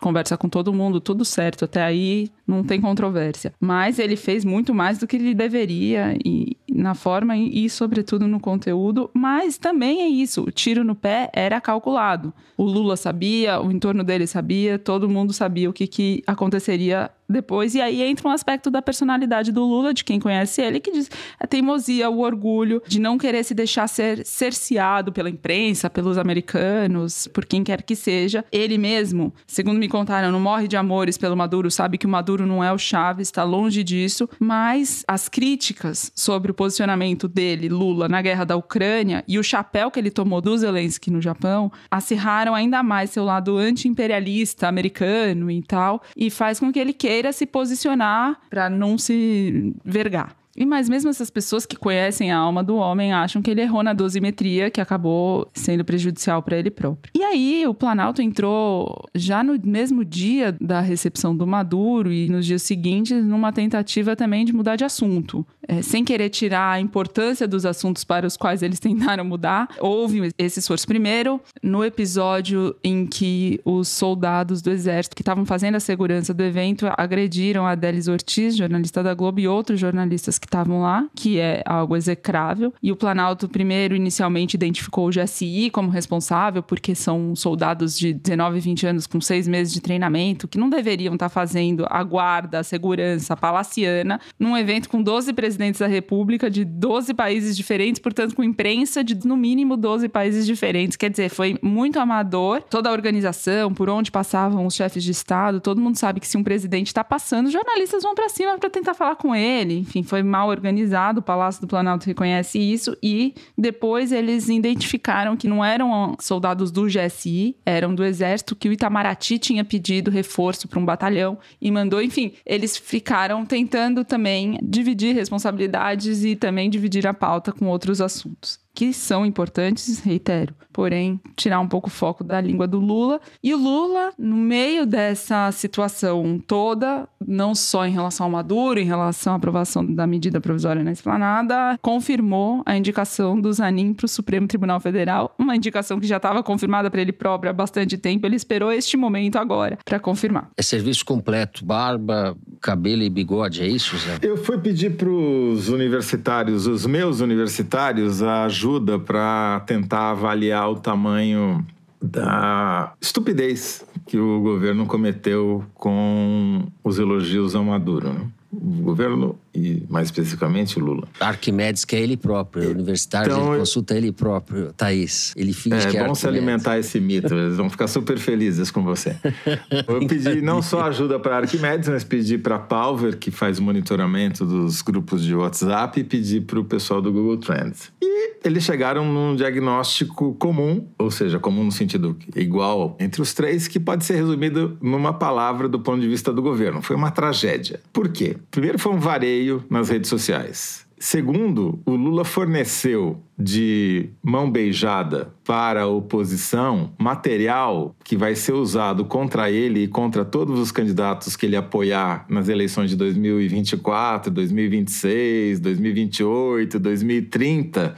conversa com todo mundo, tudo certo. Até aí não tem controvérsia. Mas ele fez muito mais do que ele deveria e na forma e, sobretudo, no conteúdo. Mas também é isso: o tiro no pé era calculado. O Lula sabia, o entorno dele sabia, todo mundo sabia o que, que aconteceria depois. E aí entra um aspecto da personalidade do Lula, de quem conhece ele, que diz a teimosia, o orgulho de não querer se deixar ser cerceado pela imprensa, pelos americanos, por quem quer que seja. Ele mesmo, segundo me contaram, não morre de amores pelo Maduro, sabe que o Maduro não é o Chaves, está longe disso, mas as críticas sobre o posicionamento dele, Lula, na guerra da Ucrânia e o chapéu que ele tomou do Zelensky no Japão, acirraram ainda mais seu lado anti-imperialista americano e tal, e faz com que ele queira queira se posicionar para não se vergar. E mas mesmo essas pessoas que conhecem a alma do homem acham que ele errou na dosimetria, que acabou sendo prejudicial para ele próprio. E aí o Planalto entrou já no mesmo dia da recepção do Maduro e nos dias seguintes numa tentativa também de mudar de assunto. É, sem querer tirar a importância dos assuntos para os quais eles tentaram mudar, houve esse esforço. Primeiro, no episódio em que os soldados do exército que estavam fazendo a segurança do evento agrediram a Delis Ortiz, jornalista da Globo, e outros jornalistas que estavam lá, que é algo execrável. E o Planalto, primeiro, inicialmente identificou o GSI como responsável, porque são soldados de 19 e 20 anos com seis meses de treinamento, que não deveriam estar fazendo a guarda, a segurança palaciana, num evento com 12 presidentes da República de 12 países diferentes, portanto, com imprensa de no mínimo 12 países diferentes. Quer dizer, foi muito amador. Toda a organização, por onde passavam os chefes de Estado, todo mundo sabe que se um presidente está passando, jornalistas vão para cima para tentar falar com ele. Enfim, foi mal organizado, o Palácio do Planalto reconhece isso, e depois eles identificaram que não eram soldados do GSI, eram do Exército, que o Itamaraty tinha pedido reforço para um batalhão e mandou, enfim, eles ficaram tentando também dividir responsabilidades e também dividir a pauta com outros assuntos que são importantes, reitero, porém, tirar um pouco o foco da língua do Lula. E o Lula, no meio dessa situação toda, não só em relação ao Maduro, em relação à aprovação da medida provisória na esplanada, confirmou a indicação do Zanin para o Supremo Tribunal Federal, uma indicação que já estava confirmada para ele próprio há bastante tempo. Ele esperou este momento agora para confirmar. É serviço completo, barba, cabelo e bigode, é isso, Zé? Eu fui pedir para os universitários, os meus universitários, a ajuda ajuda para tentar avaliar o tamanho da estupidez que o governo cometeu com os elogios ao Maduro. Né? O governo e mais especificamente o Lula. Arquimedes que é ele próprio, é universitário, então, ele consulta ele próprio, Thaís. Ele finge é, que é bom se alimentar esse mito, eles vão ficar super felizes com você. Eu pedi não só ajuda para Arquimedes, mas pedi para a Palver, que faz o monitoramento dos grupos de WhatsApp, e pedi para o pessoal do Google Trends. E eles chegaram num diagnóstico comum, ou seja, comum no sentido igual entre os três, que pode ser resumido numa palavra do ponto de vista do governo. Foi uma tragédia. Por quê? Primeiro foi um vareio nas redes sociais. Segundo, o Lula forneceu de mão beijada para a oposição material que vai ser usado contra ele e contra todos os candidatos que ele apoiar nas eleições de 2024, 2026, 2028, 2030,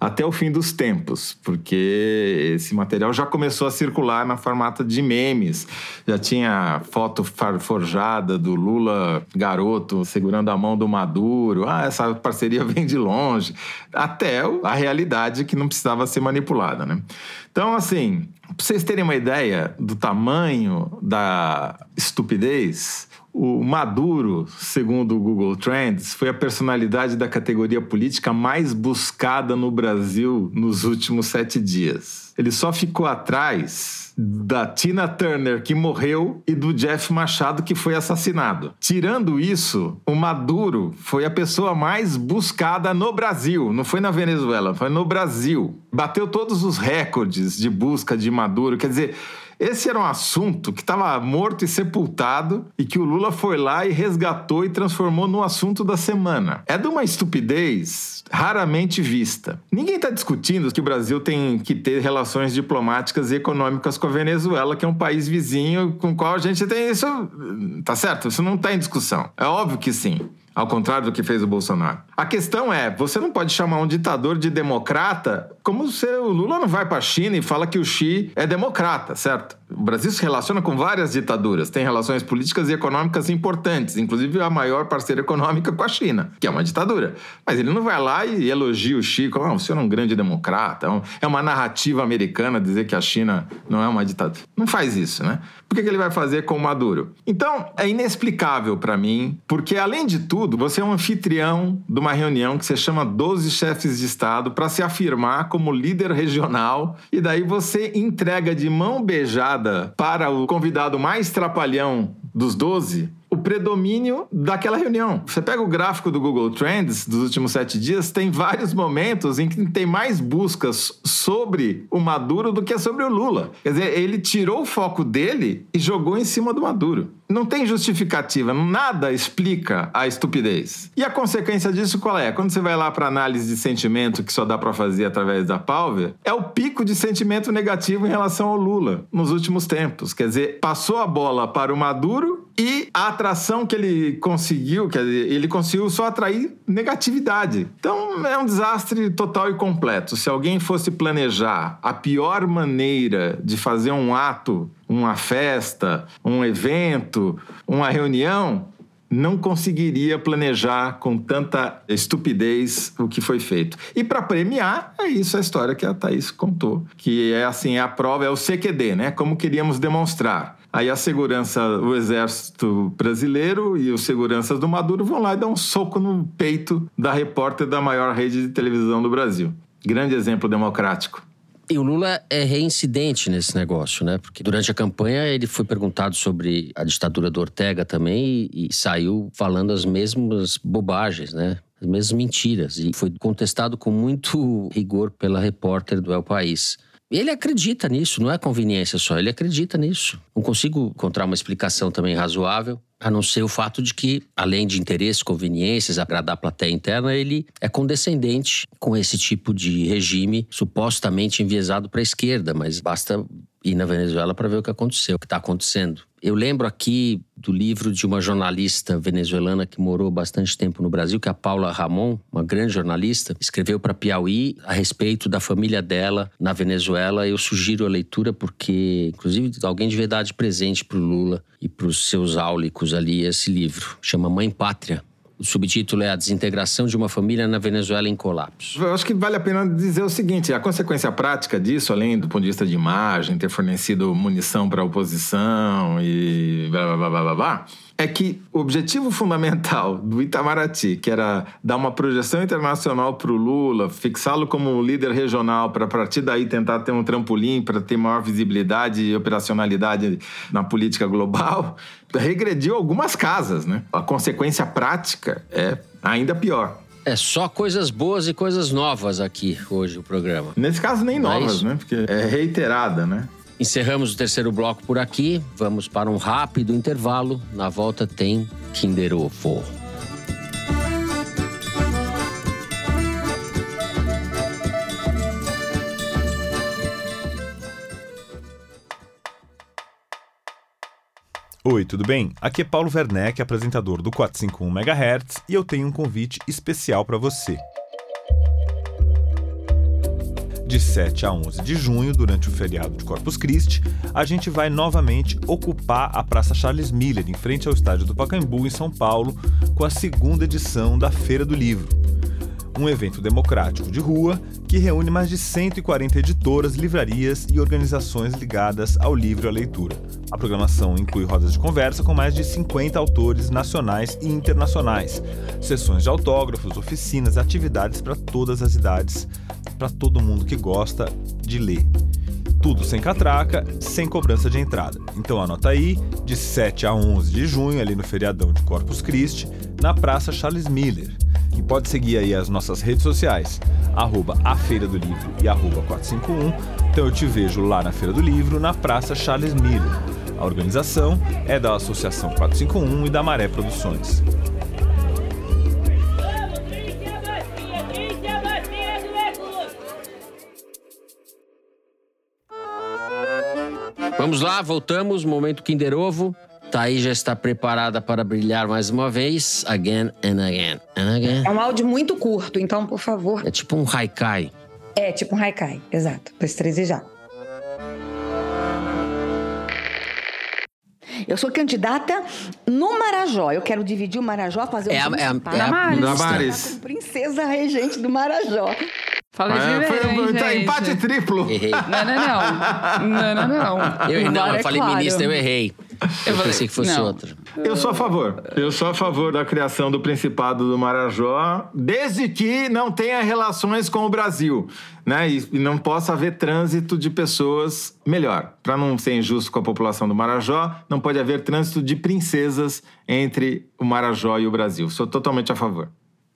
até o fim dos tempos, porque esse material já começou a circular na formato de memes. Já tinha foto forjada do Lula garoto segurando a mão do Maduro. Ah, essa parceria vem de longe. Até a realidade que não precisava ser manipulada, né? Então, assim, para vocês terem uma ideia do tamanho da estupidez, o Maduro, segundo o Google Trends, foi a personalidade da categoria política mais buscada no Brasil nos últimos sete dias. Ele só ficou atrás da Tina Turner, que morreu, e do Jeff Machado, que foi assassinado. Tirando isso, o Maduro foi a pessoa mais buscada no Brasil. Não foi na Venezuela, foi no Brasil. Bateu todos os recordes de busca de Maduro. Quer dizer. Esse era um assunto que estava morto e sepultado e que o Lula foi lá e resgatou e transformou no assunto da semana. É de uma estupidez raramente vista. Ninguém está discutindo que o Brasil tem que ter relações diplomáticas e econômicas com a Venezuela, que é um país vizinho com o qual a gente tem isso. Tá certo? Isso não está em discussão. É óbvio que sim ao contrário do que fez o Bolsonaro. A questão é, você não pode chamar um ditador de democrata como se o Lula não vai para a China e fala que o Xi é democrata, certo? O Brasil se relaciona com várias ditaduras, tem relações políticas e econômicas importantes, inclusive a maior parceira econômica com a China, que é uma ditadura. Mas ele não vai lá e elogia o Xi como, ah, o senhor é um grande democrata, é, é uma narrativa americana dizer que a China não é uma ditadura. Não faz isso, né? Por que, ele vai fazer com o Maduro? Então, é inexplicável para mim, porque além de tudo, você é um anfitrião de uma reunião que você chama 12 chefes de Estado para se afirmar como líder regional, e daí você entrega de mão beijada para o convidado mais trapalhão dos 12 o predomínio daquela reunião. Você pega o gráfico do Google Trends dos últimos sete dias, tem vários momentos em que tem mais buscas sobre o Maduro do que sobre o Lula. Quer dizer, ele tirou o foco dele e jogou em cima do Maduro. Não tem justificativa, nada explica a estupidez. E a consequência disso qual é? Quando você vai lá para análise de sentimento, que só dá para fazer através da Palver, é o pico de sentimento negativo em relação ao Lula nos últimos tempos. Quer dizer, passou a bola para o Maduro e a atração que ele conseguiu, dizer, ele conseguiu só atrair negatividade. Então é um desastre total e completo. Se alguém fosse planejar a pior maneira de fazer um ato, uma festa, um evento, uma reunião, não conseguiria planejar com tanta estupidez o que foi feito. E para premiar, é isso a história que a Thaís contou, que é assim, é a prova, é o CQD, né? Como queríamos demonstrar. Aí a segurança, o exército brasileiro e os seguranças do Maduro vão lá e dão um soco no peito da repórter da maior rede de televisão do Brasil. Grande exemplo democrático. E o Lula é reincidente nesse negócio, né? Porque durante a campanha ele foi perguntado sobre a ditadura do Ortega também e, e saiu falando as mesmas bobagens, né? As mesmas mentiras. E foi contestado com muito rigor pela repórter do El País. Ele acredita nisso, não é conveniência só, ele acredita nisso. Não consigo encontrar uma explicação também razoável, a não ser o fato de que, além de interesses, conveniências, agradar a plateia interna, ele é condescendente com esse tipo de regime supostamente enviesado para a esquerda, mas basta ir na Venezuela para ver o que aconteceu, o que está acontecendo. Eu lembro aqui do livro de uma jornalista venezuelana que morou bastante tempo no Brasil, que é a Paula Ramon, uma grande jornalista, escreveu para Piauí a respeito da família dela na Venezuela. Eu sugiro a leitura porque, inclusive, alguém de verdade presente para o Lula e para os seus áulicos ali esse livro. Chama Mãe Pátria, o subtítulo é A Desintegração de uma Família na Venezuela em Colapso. Eu acho que vale a pena dizer o seguinte: a consequência prática disso, além do ponto de vista de imagem, ter fornecido munição para a oposição e blá blá blá blá blá é que o objetivo fundamental do Itamaraty, que era dar uma projeção internacional para o Lula, fixá-lo como líder regional, para a partir daí tentar ter um trampolim para ter maior visibilidade e operacionalidade na política global, regrediu algumas casas, né? A consequência prática é ainda pior. É só coisas boas e coisas novas aqui hoje o programa. Nesse caso nem é novas, é né? Porque é reiterada, né? Encerramos o terceiro bloco por aqui. Vamos para um rápido intervalo. Na volta tem Kinder Ovo. Oi, tudo bem? Aqui é Paulo Werneck, apresentador do 451 MHz, e eu tenho um convite especial para você. De 7 a 11 de junho, durante o feriado de Corpus Christi, a gente vai novamente ocupar a Praça Charles Miller, em frente ao estádio do Pacaembu, em São Paulo, com a segunda edição da Feira do Livro um evento democrático de rua que reúne mais de 140 editoras, livrarias e organizações ligadas ao livro e à leitura. A programação inclui rodas de conversa com mais de 50 autores nacionais e internacionais, sessões de autógrafos, oficinas, atividades para todas as idades, para todo mundo que gosta de ler. Tudo sem catraca, sem cobrança de entrada. Então anota aí, de 7 a 11 de junho, ali no feriadão de Corpus Christi, na Praça Charles Miller. E pode seguir aí as nossas redes sociais, arroba a Feira do Livro e arroba 451. Então eu te vejo lá na Feira do Livro, na Praça Charles Miller. A organização é da Associação 451 e da Maré Produções. Vamos lá, voltamos. Momento Kinder Ovo. Thaís já está preparada para brilhar mais uma vez. Again and again and again. É um áudio muito curto, então, por favor. É tipo um haikai. É, tipo um haikai, exato. Dois, três e já. Eu sou candidata no Marajó. Eu quero dividir o Marajó, fazer É a- o é a- municipal. é a- Damares. Damares. Como Princesa regente do Marajó. Falei É, de foi gente. empate triplo. Errei. Não, não, não. Não, não, não. Eu, não, eu é falei claro. ministra, eu errei. Eu, falei, pensei que fosse não. outra. Eu sou a favor. Eu sou a favor da criação do Principado do Marajó, desde que não tenha relações com o Brasil, né? E e não possa haver trânsito de pessoas melhor. Para não ser injusto com a população do Marajó, não pode haver trânsito de princesas entre o Marajó e o Brasil. Sou totalmente a favor.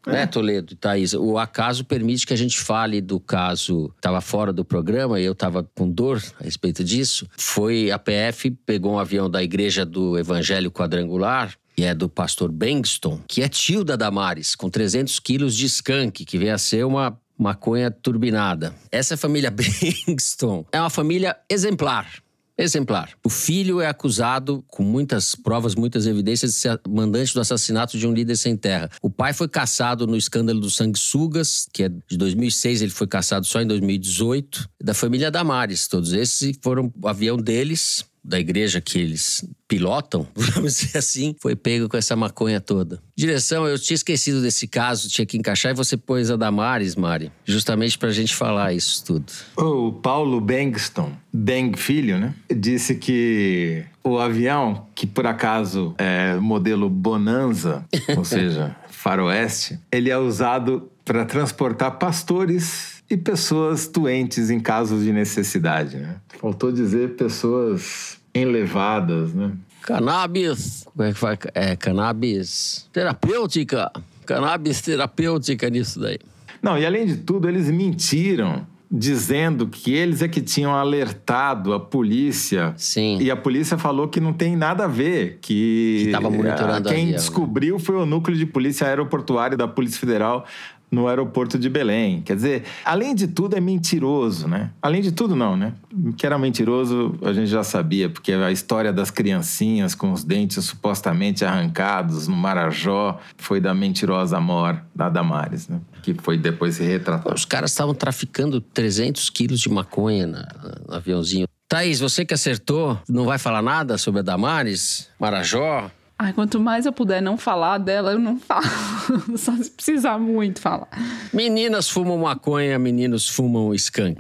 Né, Toledo e Thaís? O acaso permite que a gente fale do caso estava fora do programa e eu estava com dor a respeito disso. Foi a PF, pegou um avião da Igreja do Evangelho Quadrangular, que é do pastor Bengston, que é tio da Damares, com 300 quilos de skunk, que vem a ser uma maconha turbinada. Essa família Bengston é uma família exemplar. Exemplar. O filho é acusado, com muitas provas, muitas evidências, de ser mandante do assassinato de um líder sem terra. O pai foi caçado no escândalo dos sanguessugas, que é de 2006, ele foi caçado só em 2018. Da família Damares, todos esses foram o avião deles, da igreja que eles pilotam, vamos dizer assim, foi pego com essa maconha toda. Direção, eu tinha esquecido desse caso, tinha que encaixar e você pôs a Damares, Mari, justamente pra gente falar isso tudo. O Paulo Bengston, Beng Filho, né? Disse que o avião, que por acaso é modelo Bonanza, ou seja, faroeste, ele é usado para transportar pastores e pessoas doentes em casos de necessidade, né? Faltou dizer pessoas enlevadas, né? Cannabis, como é que fala? É, cannabis terapêutica. Cannabis terapêutica nisso daí. Não, e além de tudo, eles mentiram dizendo que eles é que tinham alertado a polícia. Sim. E a polícia falou que não tem nada a ver, que, Que monitorando quem né? descobriu foi o núcleo de polícia aeroportuária da Polícia Federal no aeroporto de Belém. Quer dizer, além de tudo é mentiroso, né? Além de tudo não, né? Que era mentiroso, a gente já sabia, porque a história das criancinhas com os dentes supostamente arrancados no Marajó foi da mentirosa Mor, da Damares, né? Que foi depois se retratar. Os caras estavam traficando 300 quilos de maconha na- no aviãozinho. Thaís, você que acertou, não vai falar nada sobre a Damares? Marajó? Ai, quanto mais eu puder não falar dela, eu não falo. Só se precisar muito falar. Meninas fumam maconha, meninos fumam skunk.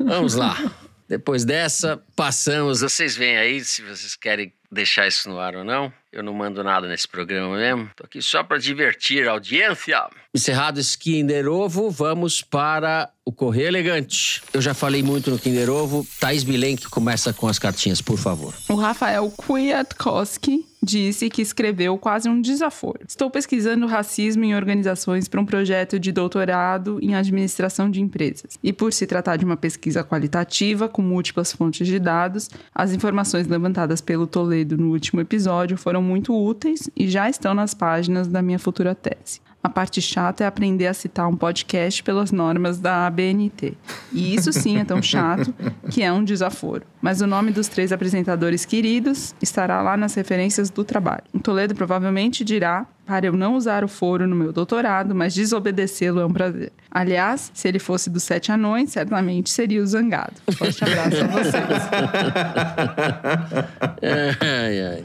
Vamos lá. Depois dessa, passamos. Vocês veem aí se vocês querem deixar isso no ar ou não. Eu não mando nada nesse programa mesmo. Tô aqui só para divertir a audiência. Encerrado esse Kinder Ovo, vamos para o Correio Elegante. Eu já falei muito no Kinder Ovo. Thaís Bilenque começa com as cartinhas, por favor. O Rafael Kwiatkowski disse que escreveu quase um desaforo. Estou pesquisando racismo em organizações para um projeto de doutorado em administração de empresas. E por se tratar de uma pesquisa qualitativa com múltiplas fontes de dados, as informações levantadas pelo Toledo no último episódio foram muito úteis e já estão nas páginas da minha futura tese. A parte chata é aprender a citar um podcast pelas normas da ABNT. E isso sim é tão chato que é um desaforo. Mas o nome dos três apresentadores queridos estará lá nas referências do trabalho. O Toledo provavelmente dirá para eu não usar o foro no meu doutorado, mas desobedecê-lo é um prazer. Aliás, se ele fosse dos sete anões, certamente seria o zangado. Forte abraço a vocês. Ai, ai.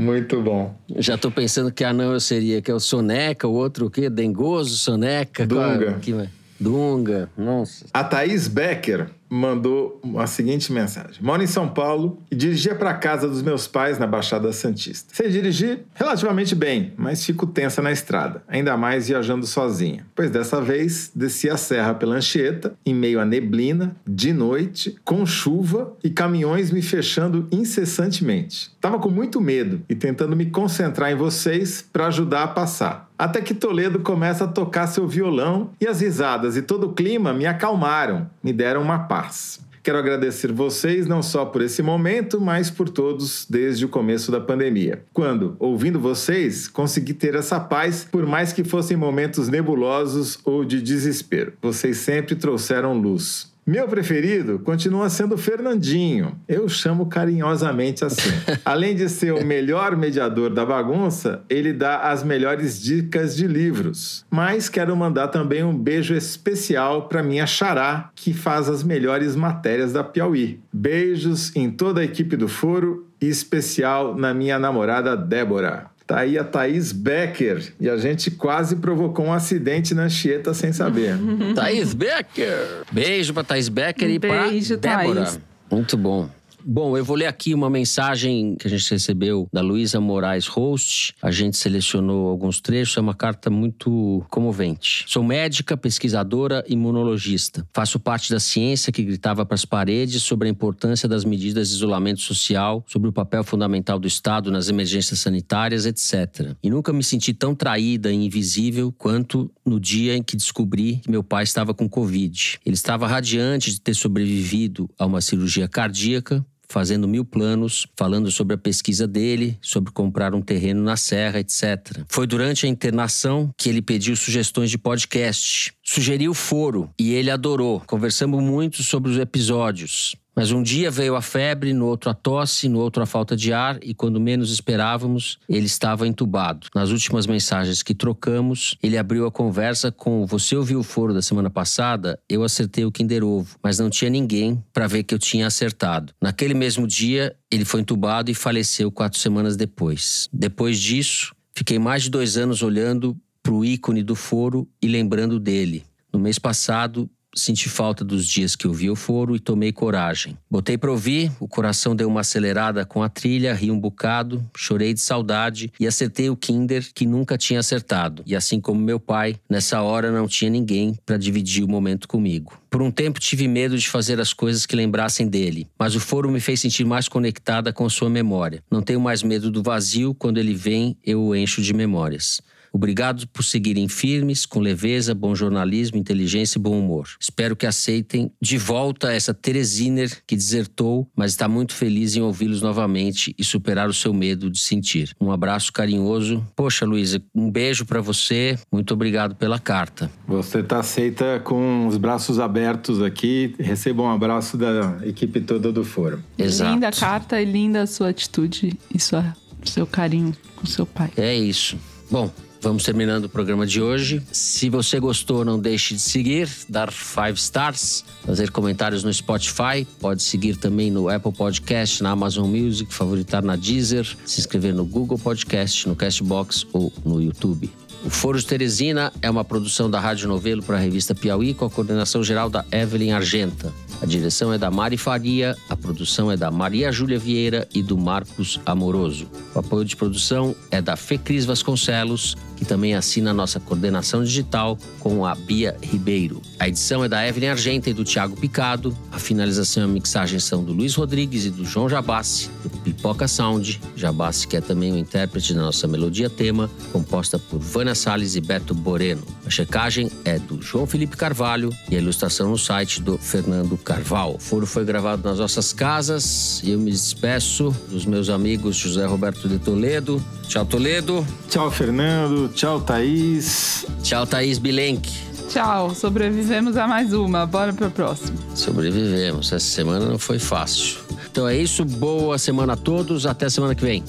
Muito bom. Já tô pensando que anão eu seria, que é o Soneca, o outro o quê? Dengoso, Soneca. qual- Dunga. que vai- Dunga, nossa. A Thaís Becker mandou a seguinte mensagem: Moro em São Paulo e dirigia para casa dos meus pais na Baixada Santista. Sei dirigir relativamente bem, mas fico tensa na estrada, ainda mais viajando sozinha. Pois dessa vez desci a serra pela Anchieta, em meio a neblina, de noite, com chuva e caminhões me fechando incessantemente. Tava com muito medo e tentando me concentrar em vocês para ajudar a passar. Até que Toledo começa a tocar seu violão e as risadas e todo o clima me acalmaram, me deram uma paz. Quero agradecer vocês não só por esse momento, mas por todos desde o começo da pandemia. Quando, ouvindo vocês, consegui ter essa paz, por mais que fossem momentos nebulosos ou de desespero. Vocês sempre trouxeram luz. Meu preferido continua sendo o Fernandinho. Eu chamo carinhosamente assim. Além de ser o melhor mediador da bagunça, ele dá as melhores dicas de livros. Mas quero mandar também um beijo especial para minha xará, que faz as melhores matérias da Piauí. Beijos em toda a equipe do Foro e especial na minha namorada Débora. Tá aí a Thaís Becker. E a gente quase provocou um acidente na Anchieta sem saber. Thaís Becker. Beijo pra Thaís Becker e Beijo, pra Débora. Thaís. Muito bom. Bom, eu vou ler aqui uma mensagem que a gente recebeu da Luísa Moraes Host. A gente selecionou alguns trechos, é uma carta muito comovente. Sou médica, pesquisadora, imunologista. Faço parte da ciência que gritava para as paredes sobre a importância das medidas de isolamento social, sobre o papel fundamental do Estado nas emergências sanitárias, etc. E nunca me senti tão traída e invisível quanto no dia em que descobri que meu pai estava com Covid. Ele estava radiante de ter sobrevivido a uma cirurgia cardíaca, fazendo mil planos, falando sobre a pesquisa dele, sobre comprar um terreno na serra, etc. Foi durante a internação que ele pediu sugestões de podcast. Sugeriu o foro e ele adorou. Conversamos muito sobre os episódios. Mas um dia veio a febre, no outro a tosse, no outro a falta de ar e quando menos esperávamos, ele estava entubado. Nas últimas mensagens que trocamos, ele abriu a conversa com você ouviu o foro da semana passada? Eu acertei o Kinder Ovo, mas não tinha ninguém para ver que eu tinha acertado. Naquele mesmo dia, ele foi entubado e faleceu quatro semanas depois. Depois disso, fiquei mais de dois anos olhando para o ícone do foro e lembrando dele. No mês passado, senti falta dos dias que eu vi o foro e tomei coragem. Botei para ouvir, o coração deu uma acelerada com a trilha, ri um bocado, chorei de saudade e acertei o Kinder que nunca tinha acertado. E assim como meu pai, nessa hora não tinha ninguém para dividir o momento comigo. Por um tempo tive medo de fazer as coisas que lembrassem dele, mas o foro me fez sentir mais conectada com sua memória. Não tenho mais medo do vazio, quando ele vem, eu o encho de memórias. Obrigado por seguirem firmes, com leveza, bom jornalismo, inteligência e bom humor. Espero que aceitem de volta essa Teresiner que desertou, mas está muito feliz em ouvi-los novamente e superar o seu medo de sentir. Um abraço carinhoso. Poxa, Luísa, um beijo para você. Muito obrigado pela carta. Você está aceita com os braços abertos aqui. Receba um abraço da equipe toda do Foro. Exato. Linda a carta e linda a sua atitude e sua, seu carinho com seu pai. É isso. Bom, Vamos terminando o programa de hoje. Se você gostou, não deixe de seguir, dar five stars, fazer comentários no Spotify. Pode seguir também no Apple Podcast, na Amazon Music, favoritar na Deezer, se inscrever no Google Podcast, no Castbox ou no YouTube. O Foro de Teresina é uma produção da Rádio Novelo para a revista Piauí, com a coordenação geral da Evelyn Argenta. A direção é da Mari Faria, a produção é da Maria Júlia Vieira e do Marcos Amoroso. O apoio de produção é da Fecris Vasconcelos, que também assina a nossa coordenação digital com a Bia Ribeiro. A edição é da Evelyn Argenta e do Thiago Picado. A finalização e a mixagem são do Luiz Rodrigues e do João Jabassi, do Pipoca Sound. Jabassi, que é também o intérprete da nossa melodia tema, composta por Vânia Salles e Beto Boreno. A checagem é do João Felipe Carvalho e a ilustração no site do Fernando Carvalho. O foro foi gravado nas nossas casas e eu me despeço dos meus amigos José Roberto de Toledo, Tchau, Toledo. Tchau, Fernando. Tchau, Thaís. Tchau, Thaís Bilenque. Tchau, sobrevivemos a mais uma. Bora pra próxima. Sobrevivemos. Essa semana não foi fácil. Então é isso. Boa semana a todos. Até semana que vem.